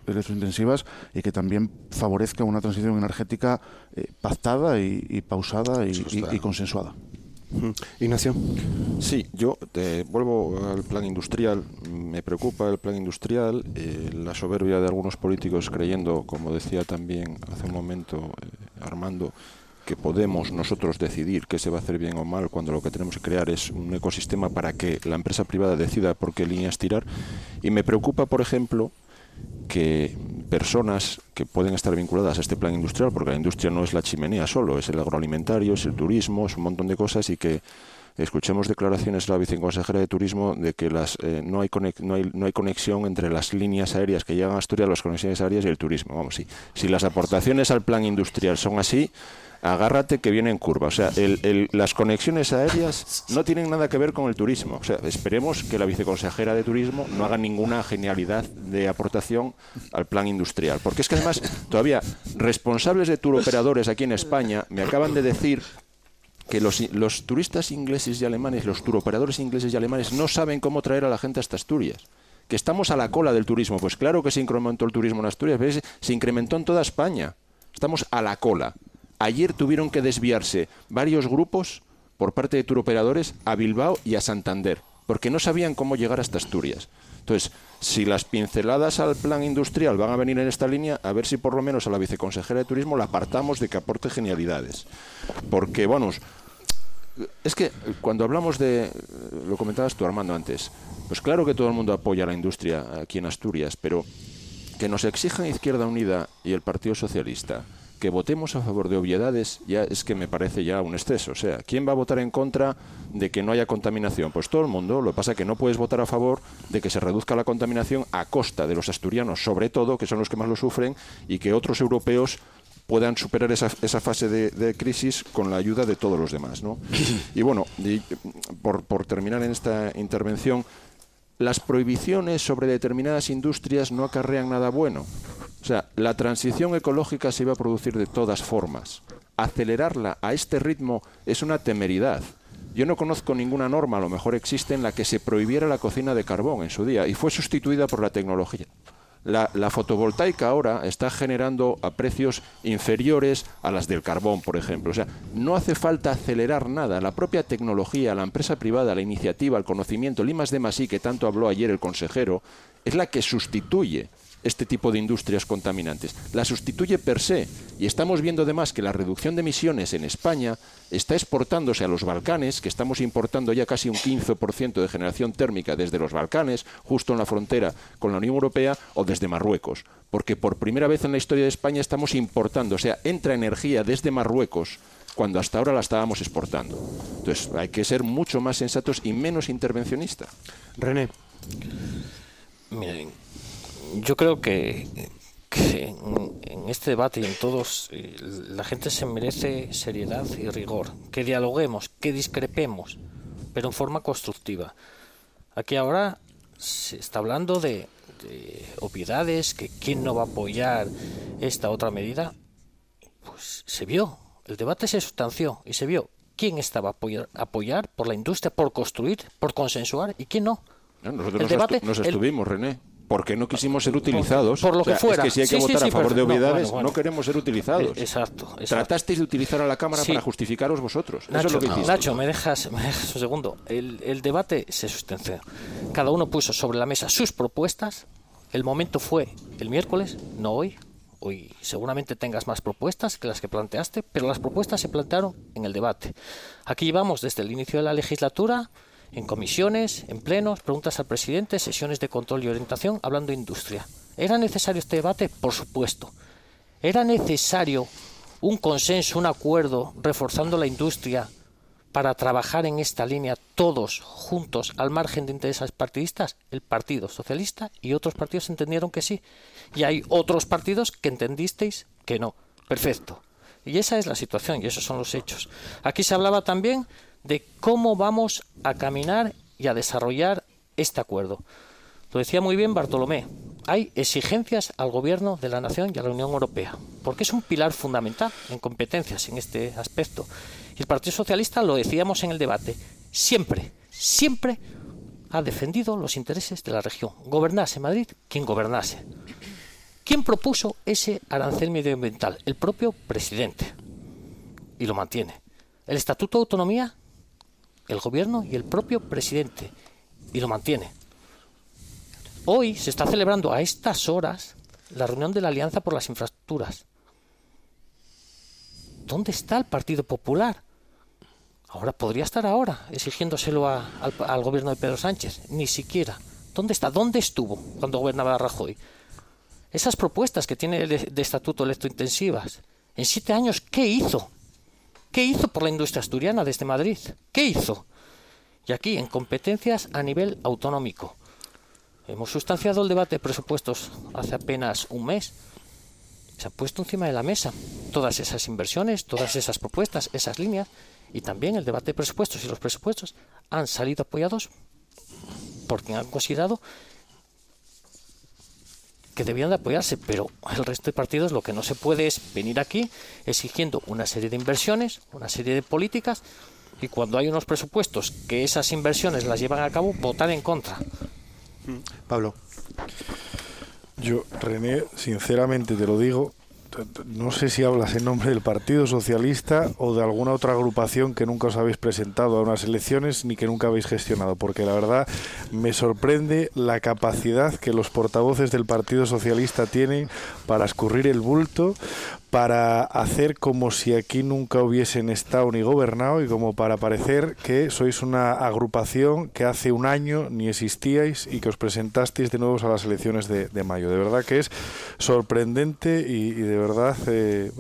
Speaker 8: electrointensivas y que también favorezca una transición energética eh, pactada y, pausada y, consensuada.
Speaker 1: Ignacio.
Speaker 7: Sí, yo te vuelvo al plan industrial. Me preocupa el plan industrial, eh, la soberbia de algunos políticos creyendo, como decía también hace un momento eh, Armando, que podemos nosotros decidir qué se va a hacer bien o mal cuando lo que tenemos que crear es un ecosistema para que la empresa privada decida por qué líneas tirar. Y me preocupa, por ejemplo, que personas que pueden estar vinculadas a este plan industrial, porque la industria no es la chimenea solo, es el agroalimentario, es el turismo, es un montón de cosas y que escuchemos declaraciones de la viceconsejera de Turismo de que las, eh, no, hay no, hay, no hay conexión entre las líneas aéreas que llegan a Asturias, las conexiones aéreas y el turismo. Vamos, sí. Si las aportaciones al plan industrial son así, agárrate que viene en curva. O sea, las conexiones aéreas no tienen nada que ver con el turismo. O sea, esperemos que la viceconsejera de Turismo no haga ninguna genialidad de aportación al plan industrial. Porque es que además, todavía, responsables de turoperadores aquí en España me acaban de decir que los, turistas ingleses y alemanes, los turoperadores ingleses y alemanes, no saben cómo traer a la gente hasta Asturias que estamos a la cola del turismo. Pues claro que se incrementó el turismo en Asturias, se incrementó en toda España. Estamos a la cola. Ayer tuvieron que desviarse varios grupos por parte de turoperadores a Bilbao y a Santander, porque no sabían cómo llegar hasta Asturias. Entonces, si las pinceladas al plan industrial van a venir en esta línea, a ver si por lo menos a la viceconsejera de Turismo la apartamos de que aporte genialidades. Porque, bueno, es que cuando hablamos de, lo comentabas tú Armando antes, pues claro que todo el mundo apoya a la industria aquí en Asturias, pero que nos exijan Izquierda Unida y el Partido Socialista que votemos a favor de obviedades ya es que me parece ya un exceso. O sea, ¿quién va a votar en contra de que no haya contaminación? Pues todo el mundo. Lo que pasa es que no puedes votar a favor de que se reduzca la contaminación a costa de los asturianos, sobre todo, que son los que más lo sufren, y que otros europeos puedan superar esa, esa fase de, crisis con la ayuda de todos los demás. ¿no? Y bueno, por, por terminar en esta intervención, las prohibiciones sobre determinadas industrias no acarrean nada bueno. O sea, la transición ecológica se iba a producir de todas formas. Acelerarla a este ritmo es una temeridad. Yo no conozco ninguna norma, a lo mejor existe, en la que se prohibiera la cocina de carbón en su día y fue sustituida por la tecnología. La, fotovoltaica ahora está generando a precios inferiores a las del carbón, por ejemplo. O sea, no hace falta acelerar nada. La propia tecnología, la empresa privada, la iniciativa, el conocimiento, el I de que tanto habló ayer el consejero, es la que sustituye este tipo de industrias contaminantes. La sustituye per se. Y estamos viendo además que la reducción de emisiones en España está exportándose a los Balcanes, que estamos importando ya casi un 15% de generación térmica desde los Balcanes, justo en la frontera con la Unión Europea, o desde Marruecos. Porque por primera vez en la historia de España estamos importando, o sea, entra energía desde Marruecos cuando hasta ahora la estábamos exportando. Entonces, hay que ser mucho más sensatos y menos intervencionista.
Speaker 1: René.
Speaker 3: Miren, yo creo que, en, este debate y en todos eh, la gente se merece seriedad y rigor, que dialoguemos, que discrepemos, pero en forma constructiva. Aquí ahora se está hablando de, obviedades, que quién no va a apoyar esta otra medida, pues se vio, el debate se sustanció y se vio quién estaba a apoyar, apoyar por la industria, por construir, por consensuar y quién no.
Speaker 7: nosotros nos, estuvimos, René porque no quisimos ser utilizados.
Speaker 3: Por lo que fuera.
Speaker 7: Es que si hay que votar a favor de obviedades, no, queremos ser utilizados.
Speaker 3: Eh, exacto,
Speaker 7: Tratasteis de utilizar a la Cámara para justificaros vosotros.
Speaker 3: Nacho,
Speaker 7: Eso es lo que
Speaker 3: Nacho, me dejas, me dejas un segundo. El, el debate se sustenció. Cada uno puso sobre la mesa sus propuestas. El momento fue el miércoles, no hoy. Hoy seguramente tengas más propuestas que las que planteaste, pero las propuestas se plantearon en el debate. Aquí llevamos desde el inicio de la legislatura en comisiones, en plenos, preguntas al presidente, sesiones de control y orientación, hablando de industria. ¿Era necesario este debate? Por supuesto. ¿Era necesario un consenso, un acuerdo, reforzando la industria para trabajar en esta línea todos juntos al margen de intereses partidistas? El Partido Socialista y otros partidos entendieron que sí. Y hay otros partidos que entendisteis que no. Perfecto. Y esa es la situación y esos son los hechos. Aquí se hablaba también de cómo vamos a caminar y a desarrollar este acuerdo. Lo decía muy bien Bartolomé. Hay exigencias al gobierno de la nación y a la Unión Europea, porque es un pilar fundamental en competencias en este aspecto. Y el Partido Socialista, lo decíamos en el debate, siempre, siempre ha defendido los intereses de la región. Gobernase Madrid quien gobernase. ¿Quién propuso ese arancel medioambiental? El propio presidente. Y lo mantiene. El Estatuto de Autonomía, el gobierno y el propio presidente. Y lo mantiene. Hoy se está celebrando a estas horas la reunión de la Alianza por las Infraestructuras. ¿Dónde está el Partido Popular? Ahora podría estar ahora exigiéndoselo al, gobierno de Pedro Sánchez. Ni siquiera. ¿Dónde está? ¿Dónde estuvo cuando gobernaba Rajoy? Esas propuestas que tiene de, de estatuto electrointensivas. En siete años, ¿qué hizo? ¿Qué hizo por la industria asturiana desde Madrid? ¿Qué hizo? Y aquí, en competencias a nivel autonómico. Hemos sustanciado el debate de presupuestos hace apenas un mes. Se ha puesto encima de la mesa todas esas inversiones, todas esas propuestas, esas líneas, y también el debate de presupuestos y los presupuestos han salido apoyados por quien han considerado que debían de apoyarse, pero el resto de partidos lo que no se puede es venir aquí exigiendo una serie de inversiones, una serie de políticas, y cuando hay unos presupuestos que esas inversiones las llevan a cabo, votar en contra.
Speaker 1: Pablo.
Speaker 4: Yo, René, sinceramente te lo digo, no sé si hablas en nombre del Partido Socialista o de alguna otra agrupación que nunca os habéis presentado a unas elecciones ni que nunca habéis gestionado, porque la verdad me sorprende la capacidad que los portavoces del Partido Socialista tienen para escurrir el bulto, para hacer como si aquí nunca hubiesen estado ni gobernado y como para parecer que sois una agrupación que hace un año ni existíais y que os presentasteis de nuevo a las elecciones de, mayo. De verdad que es sorprendente y, de verdad eh,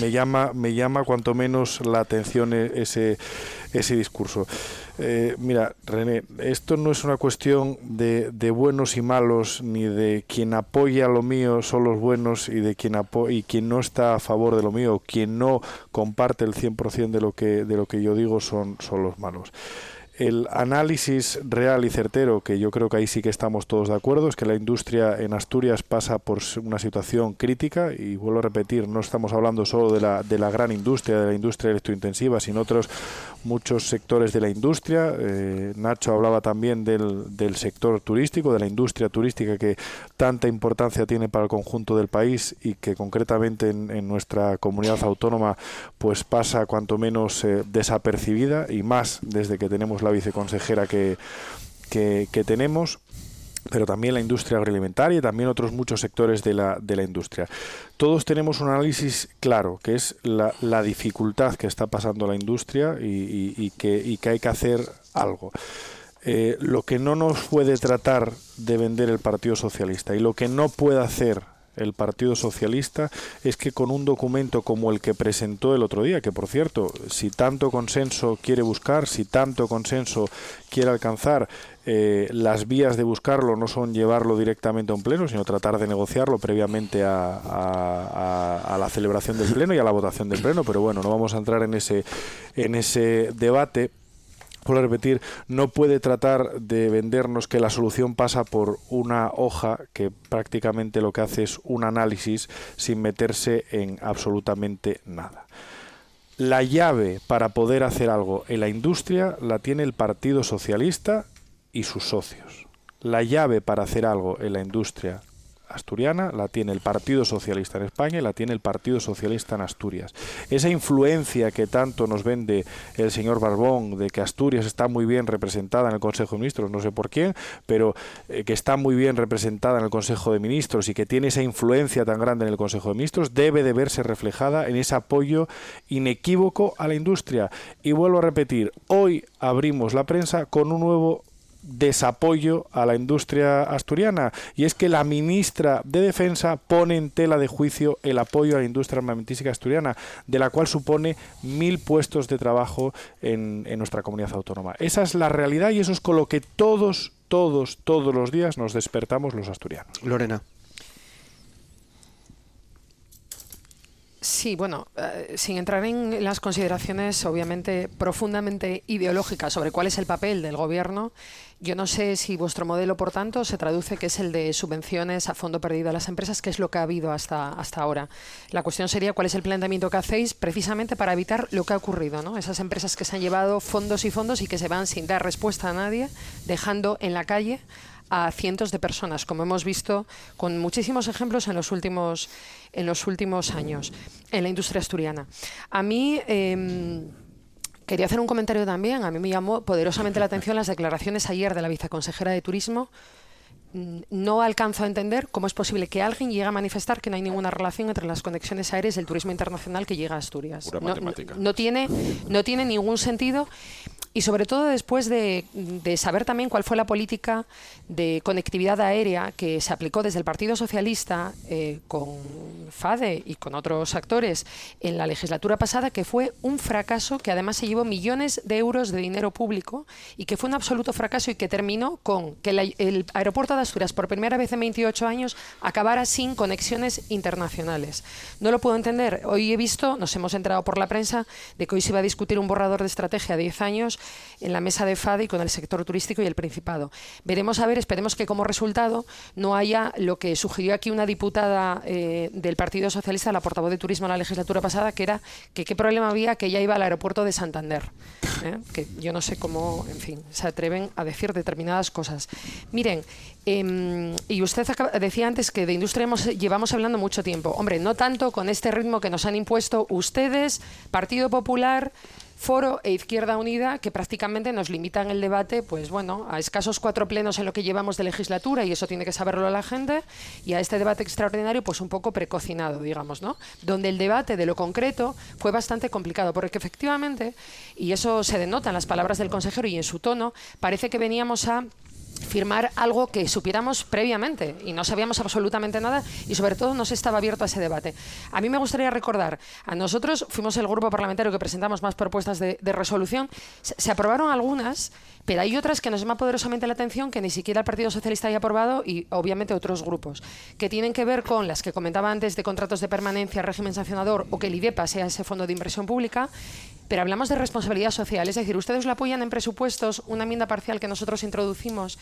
Speaker 4: me llama me llama cuanto menos la atención e, ese ese discurso. Eh, mira, René, esto no es una cuestión de, buenos y malos, ni de quien apoya lo mío son los buenos y de quien, y quien no está a favor de lo mío, quien no comparte el 100% de lo que, de lo que yo digo son, son los malos. El análisis real y certero, que yo creo que ahí sí que estamos todos de acuerdo, es que la industria en Asturias pasa por una situación crítica y vuelvo a repetir, no estamos hablando solo de la, de la gran industria, de la industria electrointensiva, sino otros muchos sectores de la industria. Eh, Nacho hablaba también del, del sector turístico, de la industria turística que tanta importancia tiene para el conjunto del país y que concretamente en, nuestra comunidad autónoma pues pasa cuanto menos eh, desapercibida y más desde que tenemos la viceconsejera que, que, tenemos pero también la industria agroalimentaria y también otros muchos sectores de la, de la industria. Todos tenemos un análisis claro, que es la, dificultad que está pasando la industria y, que, que hay que hacer algo. Eh, lo que no nos puede tratar de vender el Partido Socialista y lo que no puede hacer el Partido Socialista es que con un documento como el que presentó el otro día, que por cierto, si tanto consenso quiere buscar, si tanto consenso quiere alcanzar, eh, las vías de buscarlo no son llevarlo directamente a un pleno, sino tratar de negociarlo previamente a, a, la celebración del pleno y a la votación del pleno. Pero bueno, no vamos a entrar en ese, en ese debate vuelvo repetir, no puede tratar de vendernos que la solución pasa por una hoja que prácticamente lo que hace es un análisis sin meterse en absolutamente nada. La llave para poder hacer algo en la industria la tiene el Partido Socialista y sus socios. La llave para hacer algo en la industria asturiana la tiene el Partido Socialista en España y la tiene el Partido Socialista en Asturias. Esa influencia que tanto nos vende el señor Barbón de que Asturias está muy bien representada en el Consejo de Ministros, no sé por quién, pero eh, que está muy bien representada en el Consejo de Ministros y que tiene esa influencia tan grande en el Consejo de Ministros, debe de verse reflejada en ese apoyo inequívoco a la industria. Y vuelvo a repetir, hoy abrimos la prensa con un nuevo desapoyo a la industria asturiana y es que la ministra de Defensa pone en tela de juicio el apoyo a la industria armamentística asturiana, de la cual supone mil puestos de trabajo en, nuestra comunidad autónoma. Esa es la realidad y eso es con lo que todos, todos, todos los días nos despertamos los asturianos.
Speaker 1: Lorena.
Speaker 6: Sí, bueno, eh, sin entrar en las consideraciones obviamente profundamente ideológicas sobre cuál es el papel del gobierno, yo no sé si vuestro modelo, por tanto, se traduce que es el de subvenciones a fondo perdido a las empresas, que es lo que ha habido hasta, hasta ahora. La cuestión sería cuál es el planteamiento que hacéis precisamente para evitar lo que ha ocurrido, ¿no? Esas empresas que se han llevado fondos y fondos y que se van sin dar respuesta a nadie, dejando en la calle a cientos de personas, como hemos visto con muchísimos ejemplos en los últimos, en los últimos años en la industria asturiana. A mí. Eh, Quería hacer un comentario también. A mí me llamó poderosamente la atención las declaraciones ayer de la viceconsejera de Turismo. Mm, no alcanzo a entender cómo es posible que alguien llegue a manifestar que no hay ninguna relación entre las conexiones aéreas y el turismo internacional que llega a Asturias. No, no, no, tiene, no tiene ningún sentido y sobre todo después de, saber también cuál fue la política de conectividad aérea que se aplicó desde el Partido Socialista eh, con FADE y con otros actores en la legislatura pasada, que fue un fracaso que además se llevó millones de euros de dinero público y que fue un absoluto fracaso y que terminó con que el aeropuerto de Asturias por primera vez en 28 años acabara sin conexiones internacionales. No lo puedo entender. Hoy he visto, nos hemos enterado por la prensa, de que hoy se iba a discutir un borrador de estrategia a 10 años en la mesa de FADE y con el sector turístico y el Principado. Veremos a ver, esperemos que como resultado no haya lo que sugirió aquí una diputada eh, del Partido Socialista, la portavoz de Turismo en la legislatura pasada, que era que qué problema había que ella iba al aeropuerto de Santander. ¿eh? Que yo no sé cómo, en fin, se atreven a decir determinadas cosas. Miren, eh, y usted decía antes que de industria hemos, llevamos hablando mucho tiempo. Hombre, no tanto con este ritmo que nos han impuesto ustedes, Partido Popular, Foro e Izquierda Unida que prácticamente nos limitan el debate, pues bueno, a escasos cuatro plenos en lo que llevamos de legislatura y eso tiene que saberlo la gente y a este debate extraordinario pues un poco precocinado, digamos, ¿no? Donde el debate de lo concreto fue bastante complicado porque efectivamente, y eso se denota en las palabras del consejero y en su tono, parece que veníamos a firmar algo que supiéramos previamente y no sabíamos absolutamente nada y sobre todo no se estaba abierto a ese debate. A mí me gustaría recordar, a nosotros fuimos el grupo parlamentario que presentamos más propuestas de, resolución, se, aprobaron algunas, pero hay otras que nos llama poderosamente la atención que ni siquiera el Partido Socialista haya aprobado y obviamente otros grupos, que tienen que ver con las que comentaba antes de contratos de permanencia, régimen sancionador o que el IDEPA sea ese fondo de inversión pública, pero hablamos de responsabilidad social, es decir, ustedes lo apoyan en presupuestos, una enmienda parcial que nosotros introducimos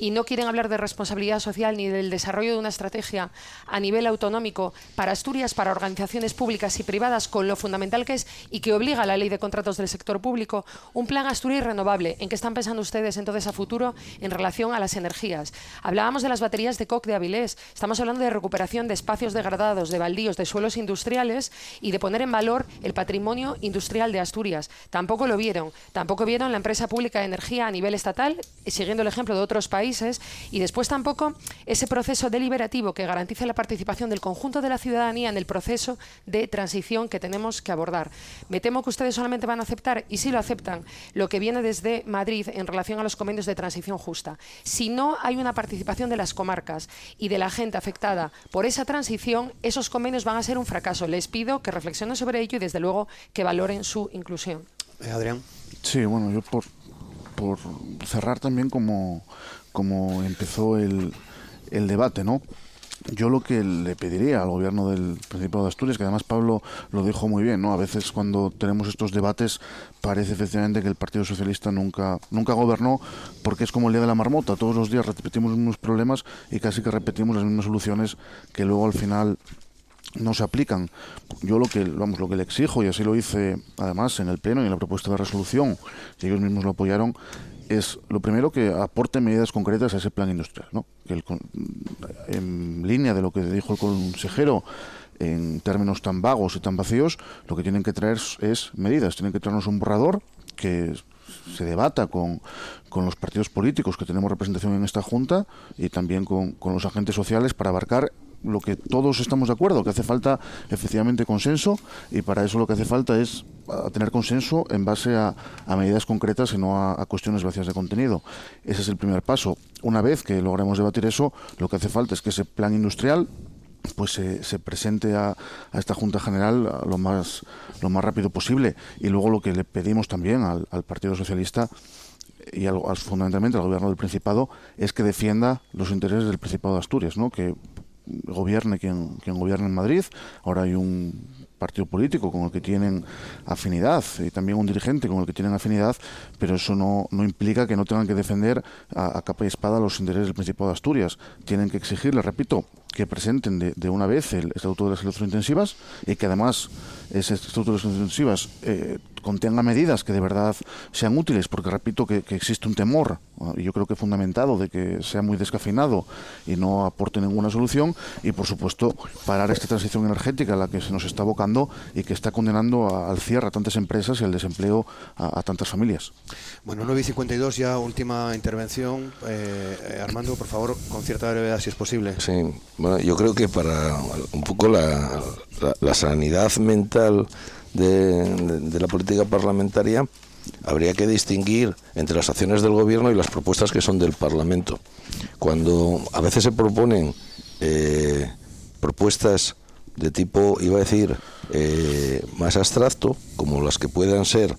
Speaker 6: y no quieren hablar de responsabilidad social ni del desarrollo de una estrategia a nivel autonómico para Asturias, para organizaciones públicas y privadas, con lo fundamental que es y que obliga a la ley de contratos del sector público, un plan Asturias renovable. ¿En qué están pensando ustedes entonces a futuro en relación a las energías? Hablábamos de las baterías de COC de Avilés, estamos hablando de recuperación de espacios degradados, de baldíos, de suelos industriales y de poner en valor el patrimonio industrial de Asturias. Tampoco lo vieron, tampoco vieron la empresa pública de energía a nivel estatal, siguiendo el ejemplo de otros países y después tampoco ese proceso deliberativo que garantice la participación del conjunto de la ciudadanía en el proceso de transición que tenemos que abordar. Me temo que ustedes solamente van a aceptar, y si lo aceptan, lo que viene desde Madrid en relación a los convenios de transición justa. Si no hay una participación de las comarcas y de la gente afectada por esa transición, esos convenios van a ser un fracaso. Les pido que reflexionen sobre ello y, desde luego, que valoren su inclusión.
Speaker 1: Eh, Adrián.
Speaker 8: Sí, bueno, yo por, por cerrar también como como empezó el, debate, ¿no? Yo lo que le pediría al gobierno del Principado de Asturias, que además Pablo lo dijo muy bien, ¿no? A veces cuando tenemos estos debates parece efectivamente que el Partido Socialista nunca nunca gobernó porque es como el día de la marmota, todos los días repetimos los mismos problemas y casi que repetimos las mismas soluciones que luego al final no se aplican. Yo lo que vamos lo que le exijo y así lo hice además en el pleno y en la propuesta de resolución, y ellos mismos lo apoyaron, es lo primero que aporte medidas concretas a ese plan industrial, ¿no? Que en línea de lo que dijo el consejero en términos tan vagos y tan vacíos, lo que tienen que traer es medidas, tienen que traernos un borrador que se debata con, con, los partidos políticos que tenemos representación en esta Junta y también con, con los agentes sociales para abarcar lo que todos estamos de acuerdo, que hace falta efectivamente consenso y para eso lo que hace falta es tener consenso en base a, medidas concretas y no a, cuestiones vacías de contenido. Ese es el primer paso. Una vez que logremos debatir eso, lo que hace falta es que ese plan industrial pues se, presente a, esta Junta General lo más lo más rápido posible y luego lo que le pedimos también al, Partido Socialista y al, fundamentalmente al gobierno del Principado es que defienda los intereses del Principado de Asturias, ¿no? que gobierne quien, quien gobierne en Madrid. Ahora hay un partido político con el que tienen afinidad y también un dirigente con el que tienen afinidad, pero eso no, no implica que no tengan que defender a, capa y espada los intereses del Principado de Asturias. Tienen que exigirle, repito, que presenten de, de, una vez el Estatuto de las Electrointensivas y que además ese Estatuto de las Electrointensivas eh, contenga medidas que de verdad sean útiles, porque repito que, existe un temor, y yo creo que fundamentado, de que sea muy descafeinado y no aporte ninguna solución, y por supuesto parar esta transición energética a la que se nos está abocando y que está condenando al cierre a tantas empresas y al desempleo a, tantas familias.
Speaker 1: Bueno, 9 y 52, ya última intervención. Eh, Armando, por favor, con cierta brevedad, si es posible.
Speaker 5: Sí, bueno, yo creo que para un poco la, sanidad mental de, la política parlamentaria, habría que distinguir entre las acciones del gobierno y las propuestas que son del Parlamento. Cuando a veces se proponen eh, propuestas de tipo, iba a decir, eh, más abstracto, como las que puedan ser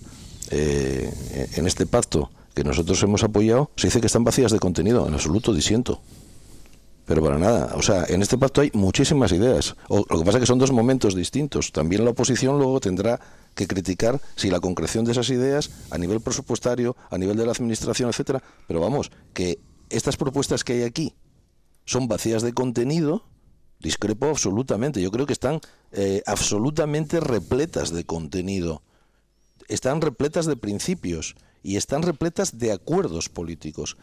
Speaker 5: eh, en este pacto que nosotros hemos apoyado, se dice que están vacías de contenido, en absoluto disiento. Pero para nada. O sea, en este pacto hay muchísimas ideas. Lo que pasa es que son dos momentos distintos. También la oposición luego tendrá que criticar si la concreción de esas ideas a nivel presupuestario, a nivel de la administración, etcétera. Pero vamos, que estas propuestas que hay aquí son vacías de contenido, discrepo absolutamente. Yo creo que están eh, absolutamente repletas de contenido. Están repletas de principios y están repletas de acuerdos políticos.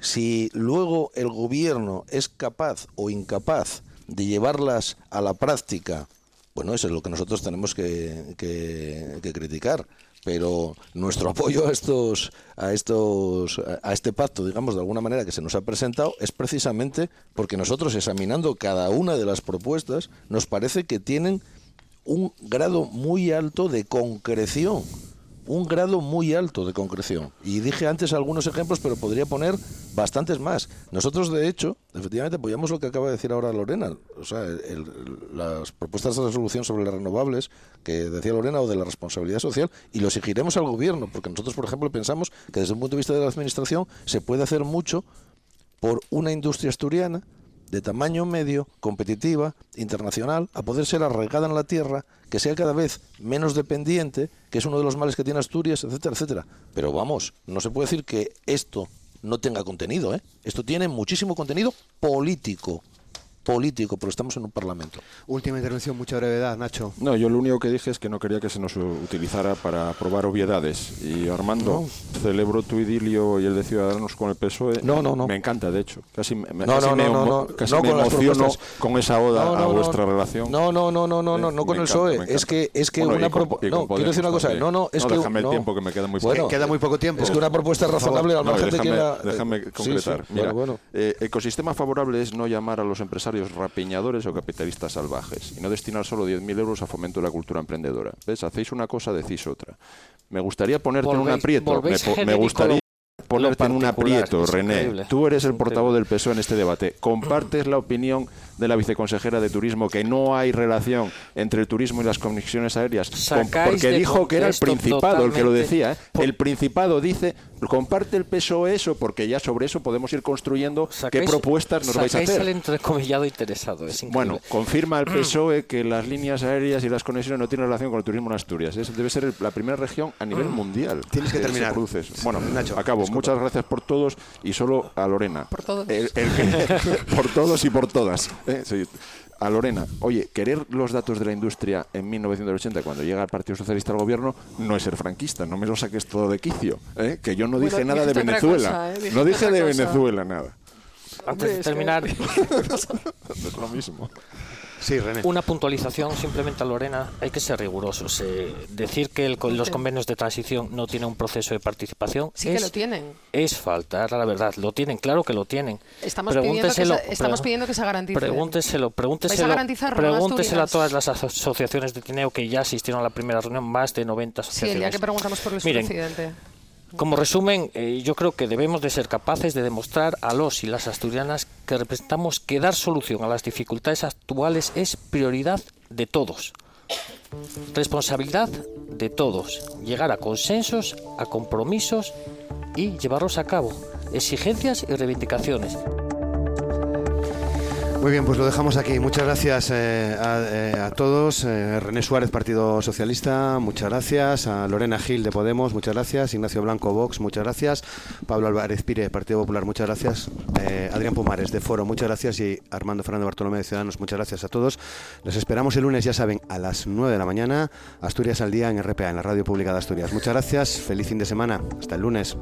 Speaker 5: Si luego el gobierno es capaz o incapaz de llevarlas a la práctica, bueno, eso es lo que nosotros tenemos que, criticar. Pero nuestro apoyo a estos a estos a este pacto digamos de alguna manera que se nos ha presentado es precisamente porque nosotros examinando cada una de las propuestas nos parece que tienen un grado muy alto de concreción un grado muy alto de concreción. Y dije antes algunos ejemplos, pero podría poner bastantes más. Nosotros, de hecho, efectivamente apoyamos lo que acaba de decir ahora Lorena. O sea, las propuestas de resolución sobre las renovables que decía Lorena o de la responsabilidad social y lo exigiremos al gobierno, porque nosotros, por ejemplo, pensamos que desde un punto de vista de la administración se puede hacer mucho por una industria asturiana de tamaño medio, competitiva, internacional, a poder ser arraigada en la tierra, que sea cada vez menos dependiente, que es uno de los males que tiene Asturias, etcétera, etcétera. Pero vamos, no se puede decir que esto no tenga contenido, ¿eh? Esto tiene muchísimo contenido político, político, pero estamos en un parlamento.
Speaker 1: Última intervención, mucha brevedad, Nacho.
Speaker 7: No, yo lo único que dije es que no quería que se nos utilizara para probar obviedades. Y Armando, celebro tu idilio y el de Ciudadanos con el PSOE.
Speaker 5: No, no, no.
Speaker 7: Me encanta, de hecho. Casi, me,
Speaker 5: no, casi me,
Speaker 7: emociono con esa oda a vuestra relación.
Speaker 5: No, no, no, no, no, no, no con el PSOE. Es que, es que una propuesta. No, quiero decir una cosa. No, no, es que.
Speaker 7: Déjame el tiempo, que me queda muy poco.
Speaker 1: queda muy poco tiempo.
Speaker 5: Es que una propuesta razonable al margen de que
Speaker 7: Déjame concretar. Mira, eh, ecosistema favorable es no llamar a los empresarios rapiñadores o capitalistas salvajes y no destinar solo 10.000 euros a fomento de la cultura emprendedora. ¿Ves? Hacéis una cosa, decís otra. Me gustaría ponerte en un aprieto. Me, gustaría ponerte en un aprieto, René. Tú eres el portavoz del PSOE en este debate. ¿Compartes la opinión de la viceconsejera de Turismo que no hay relación entre el turismo y las conexiones aéreas? porque dijo que era el Principado el que lo decía. ¿eh? El Principado dice comparte el PSOE eso porque ya sobre eso podemos ir construyendo qué propuestas nos vais a hacer.
Speaker 3: el entrecomillado interesado,
Speaker 7: Bueno, confirma el PSOE que las líneas aéreas y las conexiones no tienen relación con el turismo en Asturias. debe ser la primera región a nivel mundial.
Speaker 1: Tienes que terminar.
Speaker 7: Cruces. Bueno, Nacho, acabo. Muchas gracias por todos y solo a Lorena.
Speaker 6: Por todos.
Speaker 7: por todos y por todas. ¿Eh? a Lorena, oye, querer los datos de la industria en 1980 cuando llega el Partido Socialista al gobierno no es ser franquista, no me lo saques todo de quicio, ¿eh? que yo no dije nada de Venezuela, ¿eh? no dije de Venezuela nada.
Speaker 3: Antes de terminar,
Speaker 7: es lo mismo.
Speaker 1: Sí, René.
Speaker 3: Una puntualización simplemente a Lorena, hay que ser rigurosos. Eh, decir que el- los convenios de transición no tienen un proceso de participación
Speaker 6: Sí
Speaker 3: es,
Speaker 6: que lo tienen.
Speaker 3: es faltar la verdad. Lo tienen, claro que lo tienen.
Speaker 6: Estamos pidiendo que se, estamos pidiendo que se garantice.
Speaker 3: Pregúnteselo, pregúnteselo,
Speaker 6: ¿Vais a garantizarlo en
Speaker 3: pregúnteselo a todas las aso- asociaciones de Tineo que ya asistieron a la primera reunión, más de 90
Speaker 6: Sí, el
Speaker 3: asociaciones.
Speaker 6: día que preguntamos por el
Speaker 3: Miren,
Speaker 6: presidente.
Speaker 3: Como resumen, eh, yo creo que debemos de ser capaces de demostrar a los y las asturianas que representamos que dar solución a las dificultades actuales es prioridad de todos. Responsabilidad de todos. Llegar a consensos, a compromisos y llevarlos a cabo. Exigencias y reivindicaciones.
Speaker 1: Muy bien, pues lo dejamos aquí. Muchas gracias eh, a, eh, a todos. Eh, René Suárez, Partido Socialista, muchas gracias. A Lorena Gil de Podemos, muchas gracias. Ignacio Blanco, Vox, muchas gracias. Pablo Álvarez Pire, Partido Popular, muchas gracias. Adrián Pumares, de Foro, muchas gracias. Y Armando Fernando Bartolomé, de Ciudadanos, muchas gracias a todos. Les esperamos el lunes, ya saben, a las 9 de la mañana. Asturias al día en RPA, en la Radio Pública de Asturias. Muchas gracias. Feliz fin de semana. Hasta el lunes.